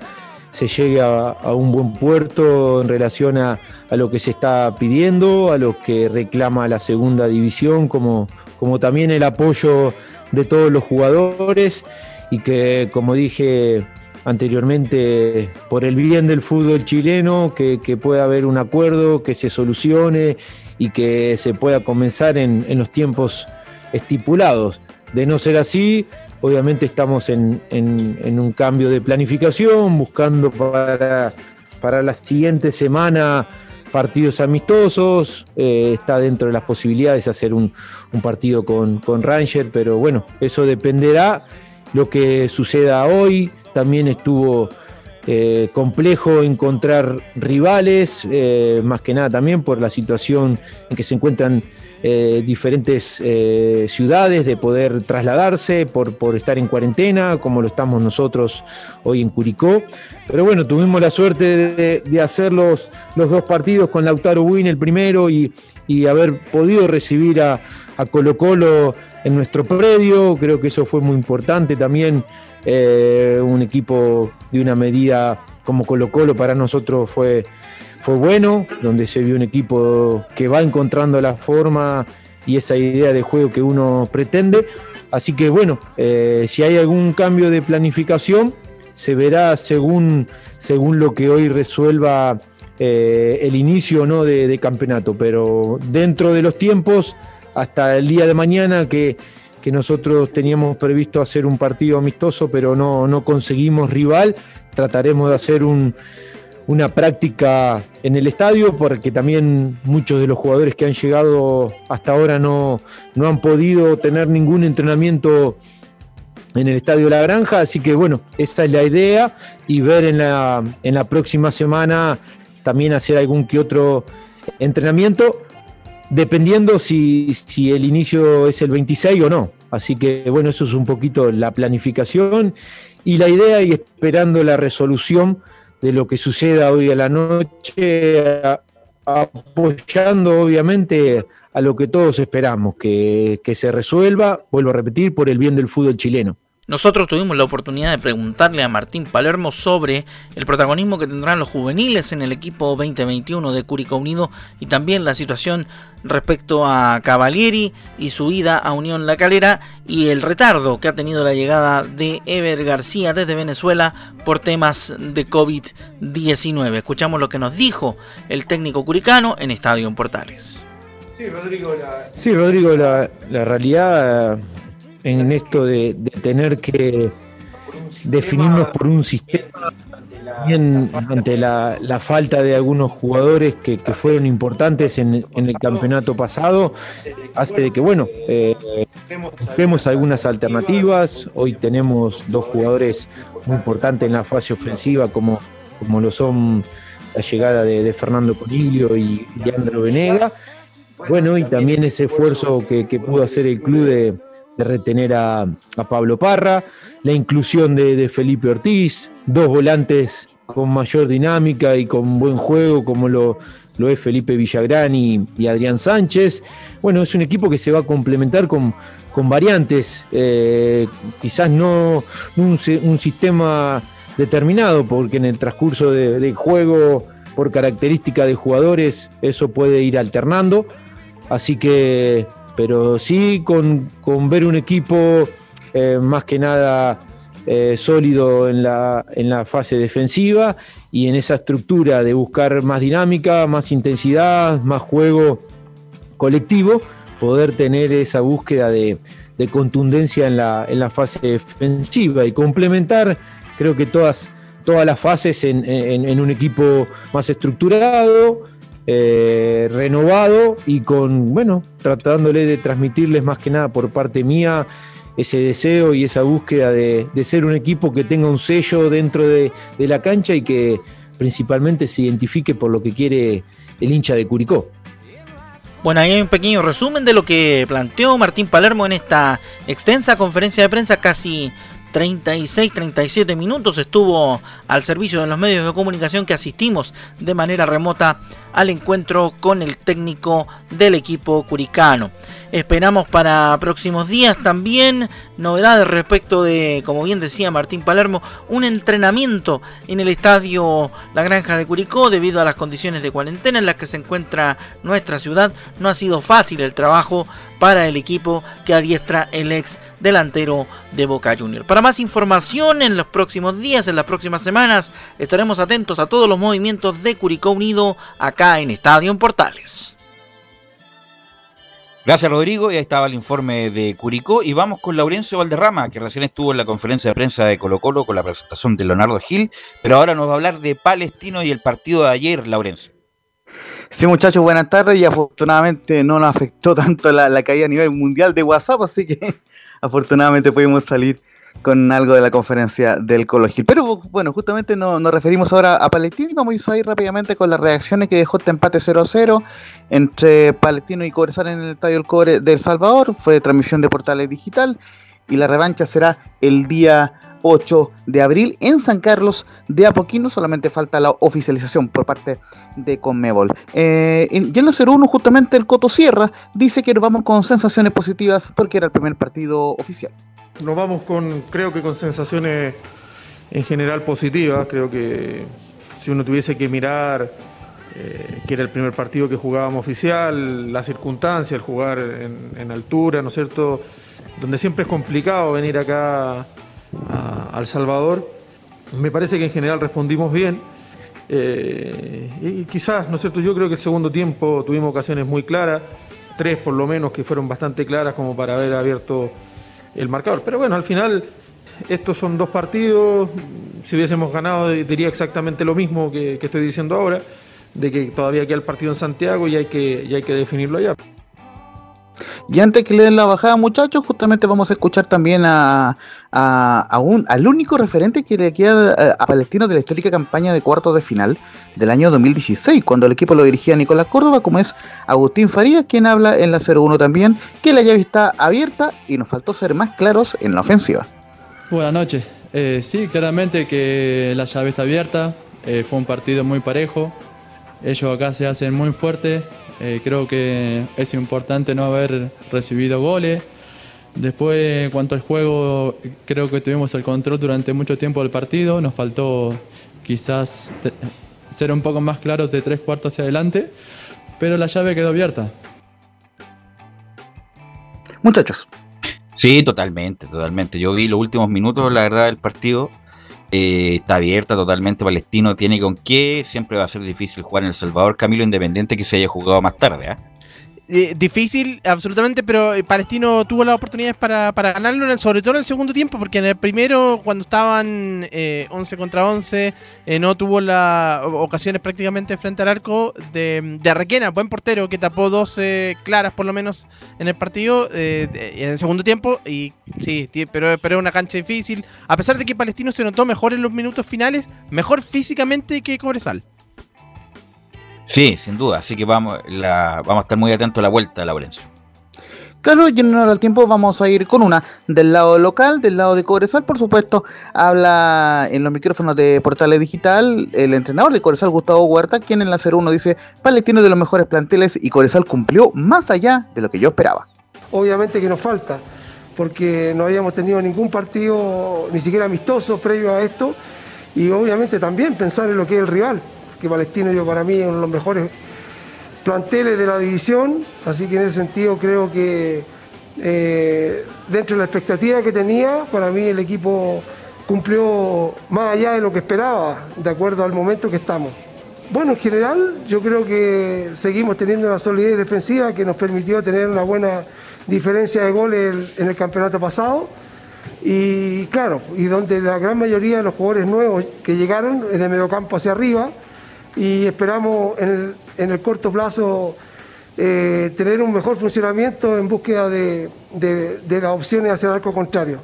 se llegue a, un buen puerto en relación a, a, lo que se está pidiendo, a lo que reclama la segunda división, como, como también el apoyo de todos los jugadores y que, como dije anteriormente, por el bien del fútbol chileno, que, que pueda haber un acuerdo, que se solucione y que se pueda comenzar en, en los tiempos estipulados. De no ser así, Obviamente estamos en, en, un cambio de planificación, buscando para, para la siguiente semana partidos amistosos. Eh, está dentro de las posibilidades hacer un, un partido con, con, Ranger, pero bueno, eso dependerá lo que suceda hoy. También estuvo eh, complejo encontrar rivales, eh, más que nada también por la situación en que se encuentran eh, diferentes eh, ciudades, de poder trasladarse por, estar en cuarentena, como lo estamos nosotros hoy en Curicó. Pero bueno, tuvimos la suerte de, de hacer los, los, dos partidos con Lautaro Win, el primero, y, y haber podido recibir a, a, Colo Colo en nuestro predio. Creo que eso fue muy importante también. Eh, un equipo de una medida como Colo Colo para nosotros fue fue bueno, donde se vio un equipo que va encontrando la forma y esa idea de juego que uno pretende. Así que bueno, eh, si hay algún cambio de planificación, se verá según, según lo que hoy resuelva eh, el inicio ¿no? de, de, campeonato. Pero dentro de los tiempos, hasta el día de mañana que, que nosotros teníamos previsto hacer un partido amistoso, pero no, no conseguimos rival, trataremos de hacer un una práctica en el estadio, porque también muchos de los jugadores que han llegado hasta ahora no, no han podido tener ningún entrenamiento en el Estadio La Granja, así que bueno, esta es la idea y ver en la, en la próxima semana también hacer algún que otro entrenamiento, dependiendo si, si el inicio es el 26 o no. Así que bueno, eso es un poquito la planificación y la idea y esperando la resolución de lo que suceda hoy a la noche, apoyando obviamente a lo que todos esperamos, que, que, se resuelva, vuelvo a repetir, por el bien del fútbol chileno. Nosotros tuvimos la oportunidad de preguntarle a Martín Palermo sobre el protagonismo que tendrán los juveniles en el equipo 2021 de Curicó Unido y también la situación respecto a Cavalieri y su ida a Unión La Calera y el retardo que ha tenido la llegada de Ever García desde Venezuela por temas de COVID-19. Escuchamos lo que nos dijo el técnico curicano en Estadio en Portales. Sí, Rodrigo, la, sí, Rodrigo, la, la realidad en esto de, de tener que definirnos por un sistema también ante la, falta de algunos jugadores que, fueron importantes en, el campeonato pasado, hace de que, bueno, eh, busquemos algunas alternativas. Hoy tenemos dos jugadores muy importantes en la fase ofensiva, como, como lo son la llegada de, de Fernando Coniglio y Leandro Venega. Bueno, y también ese esfuerzo que pudo hacer el club de retener a, Pablo Parra, la inclusión de, Felipe Ortiz, dos volantes con mayor dinámica y con buen juego, como lo, es Felipe Villagrán y, Adrián Sánchez. Bueno, es un equipo que se va a complementar con, variantes, eh, quizás no un, sistema determinado, porque en el transcurso del de juego, por característica de jugadores, eso puede ir alternando. Así que, pero sí con, con ver un equipo eh, más que nada eh, sólido en la, en la fase defensiva y en esa estructura de buscar más dinámica, más intensidad, más juego colectivo, poder tener esa búsqueda de, de contundencia en la, en la fase defensiva y complementar, creo que todas, todas las fases en un equipo más estructurado, eh, renovado y con, bueno, tratándole de transmitirles más que nada por parte mía ese deseo y esa búsqueda de, de ser un equipo que tenga un sello dentro de, de, la cancha y que principalmente se identifique por lo que quiere el hincha de Curicó. Bueno, ahí hay un pequeño resumen de lo que planteó Martín Palermo en esta extensa conferencia de prensa, casi 36-37 minutos estuvo al servicio de los medios de comunicación que asistimos de manera remota al encuentro con el técnico del equipo curicano. Esperamos para próximos días también novedades respecto de, como bien decía Martín Palermo, un entrenamiento en el estadio La Granja de Curicó debido a las condiciones de cuarentena en las que se encuentra nuestra ciudad. No ha sido fácil el trabajo para el equipo que adiestra el ex delantero de Boca Juniors. Para más información en los próximos días, en las próximas semanas, estaremos atentos a todos los movimientos de Curicó Unido acá en Estadio en Portales. Gracias Rodrigo, y ahí estaba el informe de Curicó y vamos con Laurencio Valderrama, que recién estuvo en la conferencia de prensa de Colo Colo con la presentación de Leonardo Gil, pero ahora nos va a hablar de Palestino y el partido de ayer, Laurencio. Sí, muchachos, buenas tardes. Y afortunadamente no nos afectó *laughs* tanto la, la, caída a nivel mundial de WhatsApp, así que *laughs* afortunadamente pudimos salir con algo de la conferencia del Colo Gil. Pero bueno, justamente no, nos referimos ahora a Palestino y vamos a ir rápidamente con las reacciones que dejó este empate 0-0 entre Palestino y Cobresal en el Estadio del Cobre del Salvador. Fue transmisión de Portales Digital y la revancha será el día 8 de abril en San Carlos de Apoquino. Solamente falta la oficialización por parte de Conmebol. Eh, y en el 01, justamente el Coto Sierra dice que nos vamos con sensaciones positivas porque era el primer partido oficial. Nos vamos con, creo que con sensaciones en general positivas. Creo que si uno tuviese que mirar eh, que era el primer partido que jugábamos oficial, la circunstancia, el jugar en, altura, ¿no es cierto? Donde siempre es complicado venir acá a, a El Salvador. Me parece que en general respondimos bien. Eh, y quizás, ¿no es cierto? Yo creo que el segundo tiempo tuvimos ocasiones muy claras, tres por lo menos que fueron bastante claras como para haber abierto el marcador. Pero bueno, al final estos son dos partidos. Si hubiésemos ganado diría exactamente lo mismo que, estoy diciendo ahora, de que todavía queda el partido en Santiago y hay que, y hay que definirlo allá. Y antes que le den la bajada, muchachos, justamente vamos a escuchar también a, a, un, al único referente que le queda a, a, Palestino de la histórica campaña de cuartos de final del año 2016, cuando el equipo lo dirigía Nicolás Córdoba, como es Agustín Farías, quien habla en la 0-1 también, que la llave está abierta y nos faltó ser más claros en la ofensiva. Buenas noches. Eh, sí, claramente que la llave está abierta. Eh, fue un partido muy parejo. Ellos acá se hacen muy fuertes. Eh, creo que es importante no haber recibido goles. Después, en cuanto al juego, creo que tuvimos el control durante mucho tiempo del partido. Nos faltó quizás ser un poco más claros de tres cuartos hacia adelante, pero la llave quedó abierta. Muchachos. Sí, totalmente, totalmente. Yo vi los últimos minutos, la verdad, del partido. Eh, está abierta totalmente. Palestino tiene con qué. Siempre va a ser difícil jugar en El Salvador. Camilo, independiente que se haya jugado más tarde. ¿eh? Eh, difícil, absolutamente, pero Palestino tuvo las oportunidades para, para ganarlo, sobre todo en el segundo tiempo, porque en el primero, cuando estaban eh, 11 contra 11, eh, no tuvo las ocasiones prácticamente frente al arco de, de Arrequena, buen portero, que tapó 12 claras por lo menos en el partido, eh, en el segundo tiempo, y sí, pero, pero una cancha difícil, a pesar de que Palestino se notó mejor en los minutos finales, mejor físicamente que Cobresal. Sí, sin duda. Así que vamos, la, vamos a estar muy atentos a la vuelta, Laurencio. Claro, y en honor al tiempo vamos a ir con una del lado local, del lado de Cobresal, por supuesto, habla en los micrófonos de Portales Digital el entrenador de Cobresal, Gustavo Huerta, quien en la 01 dice, Palestino es de los mejores planteles y Cobresal cumplió más allá de lo que yo esperaba. Obviamente que nos falta, porque no habíamos tenido ningún partido, ni siquiera amistoso previo a esto, y obviamente también pensar en lo que es el rival, que Palestino yo para mí es uno de los mejores planteles de la división, así que en ese sentido creo que eh, dentro de la expectativa que tenía, para mí el equipo cumplió más allá de lo que esperaba, de acuerdo al momento que estamos. Bueno, en general yo creo que seguimos teniendo una solidez defensiva que nos permitió tener una buena diferencia de goles en el campeonato pasado y claro, y donde la gran mayoría de los jugadores nuevos que llegaron es de mediocampo hacia arriba y esperamos en el, en el corto plazo eh, tener un mejor funcionamiento en búsqueda de, de, de las opciones hacia el arco contrario.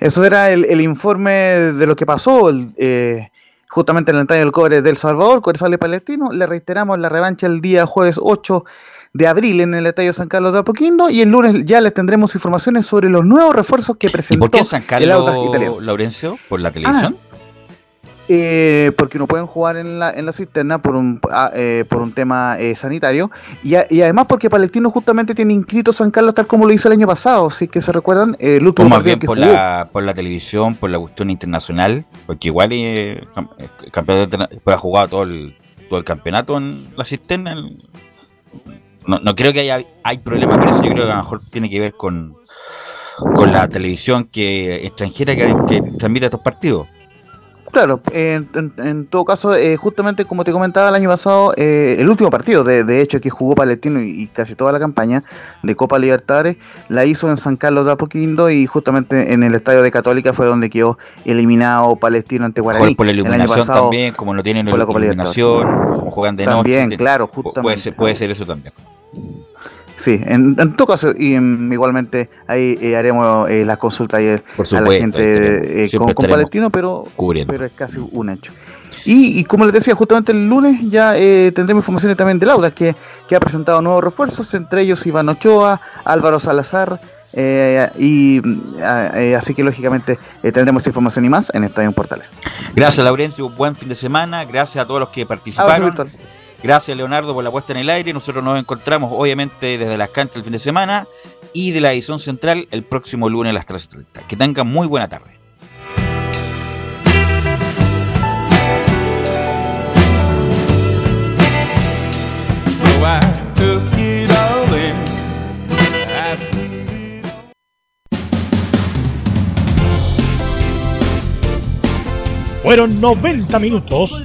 Eso era el, el informe de lo que pasó el, eh, justamente en el estadio del Cobre del Salvador, Cobre Sale Palestino. Le reiteramos la revancha el día jueves 8 de abril en el estadio San Carlos de Apoquindo y el lunes ya les tendremos informaciones sobre los nuevos refuerzos que ¿Y presentó por qué San el Carlos, italiano. Laurencio? ¿Por la televisión? Eh, porque no pueden jugar en la, en la cisterna por un, ah, eh, por un tema eh, sanitario y, a- y además porque Palestino justamente tiene inscrito San Carlos tal como lo hizo el año pasado, si que se recuerdan, eh, el último más bien que por jugó. la, por la televisión, por la cuestión internacional, porque igual cam- eh, campeonato después ha jugado todo el, todo el campeonato en la cisterna. el- no, no creo que haya hay problema con eso, yo creo que a lo mejor tiene que ver con, con la televisión que extranjera que, que transmite estos partidos. Claro, en, en- en todo caso, eh, justamente como te comentaba el año pasado, eh, el último partido, de, de hecho, que jugó Palestino y, y casi toda la campaña de Copa Libertadores, la hizo en San Carlos de Apoquindo y justamente en el estadio de Católica fue donde quedó eliminado Palestino ante Guaraní. Por, la El año iluminación pasado, también, como no tienen por la Copa iluminación, como juegan de También, noche. claro, pu- Puede justamente. ser, puede ser eso también. Sí, en, en todo caso, y mm, igualmente ahí eh, haremos eh, las consultas Por a la gente eh, con, Palestino, pero, cubriendo. pero es casi un hecho. Y, y como les decía, justamente el lunes ya eh, tendremos informaciones también del Audax, que, que ha presentado nuevos refuerzos, entre ellos Iván Ochoa, Álvaro Salazar, eh, y mm, eh, así que lógicamente eh, tendremos información y más en Estadio Portales. Gracias, Laurencio. Buen fin de semana. Gracias a todos los que participaron. Gracias, Leonardo, por la puesta en el aire. Nosotros nos encontramos, obviamente, desde las canchas el fin de semana y de la edición central el próximo lunes a las 3.30. Que tengan muy buena tarde. So I took it all in. I put it Fueron 90 minutos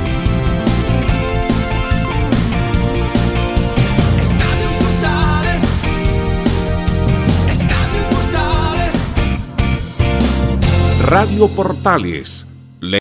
Radio Portales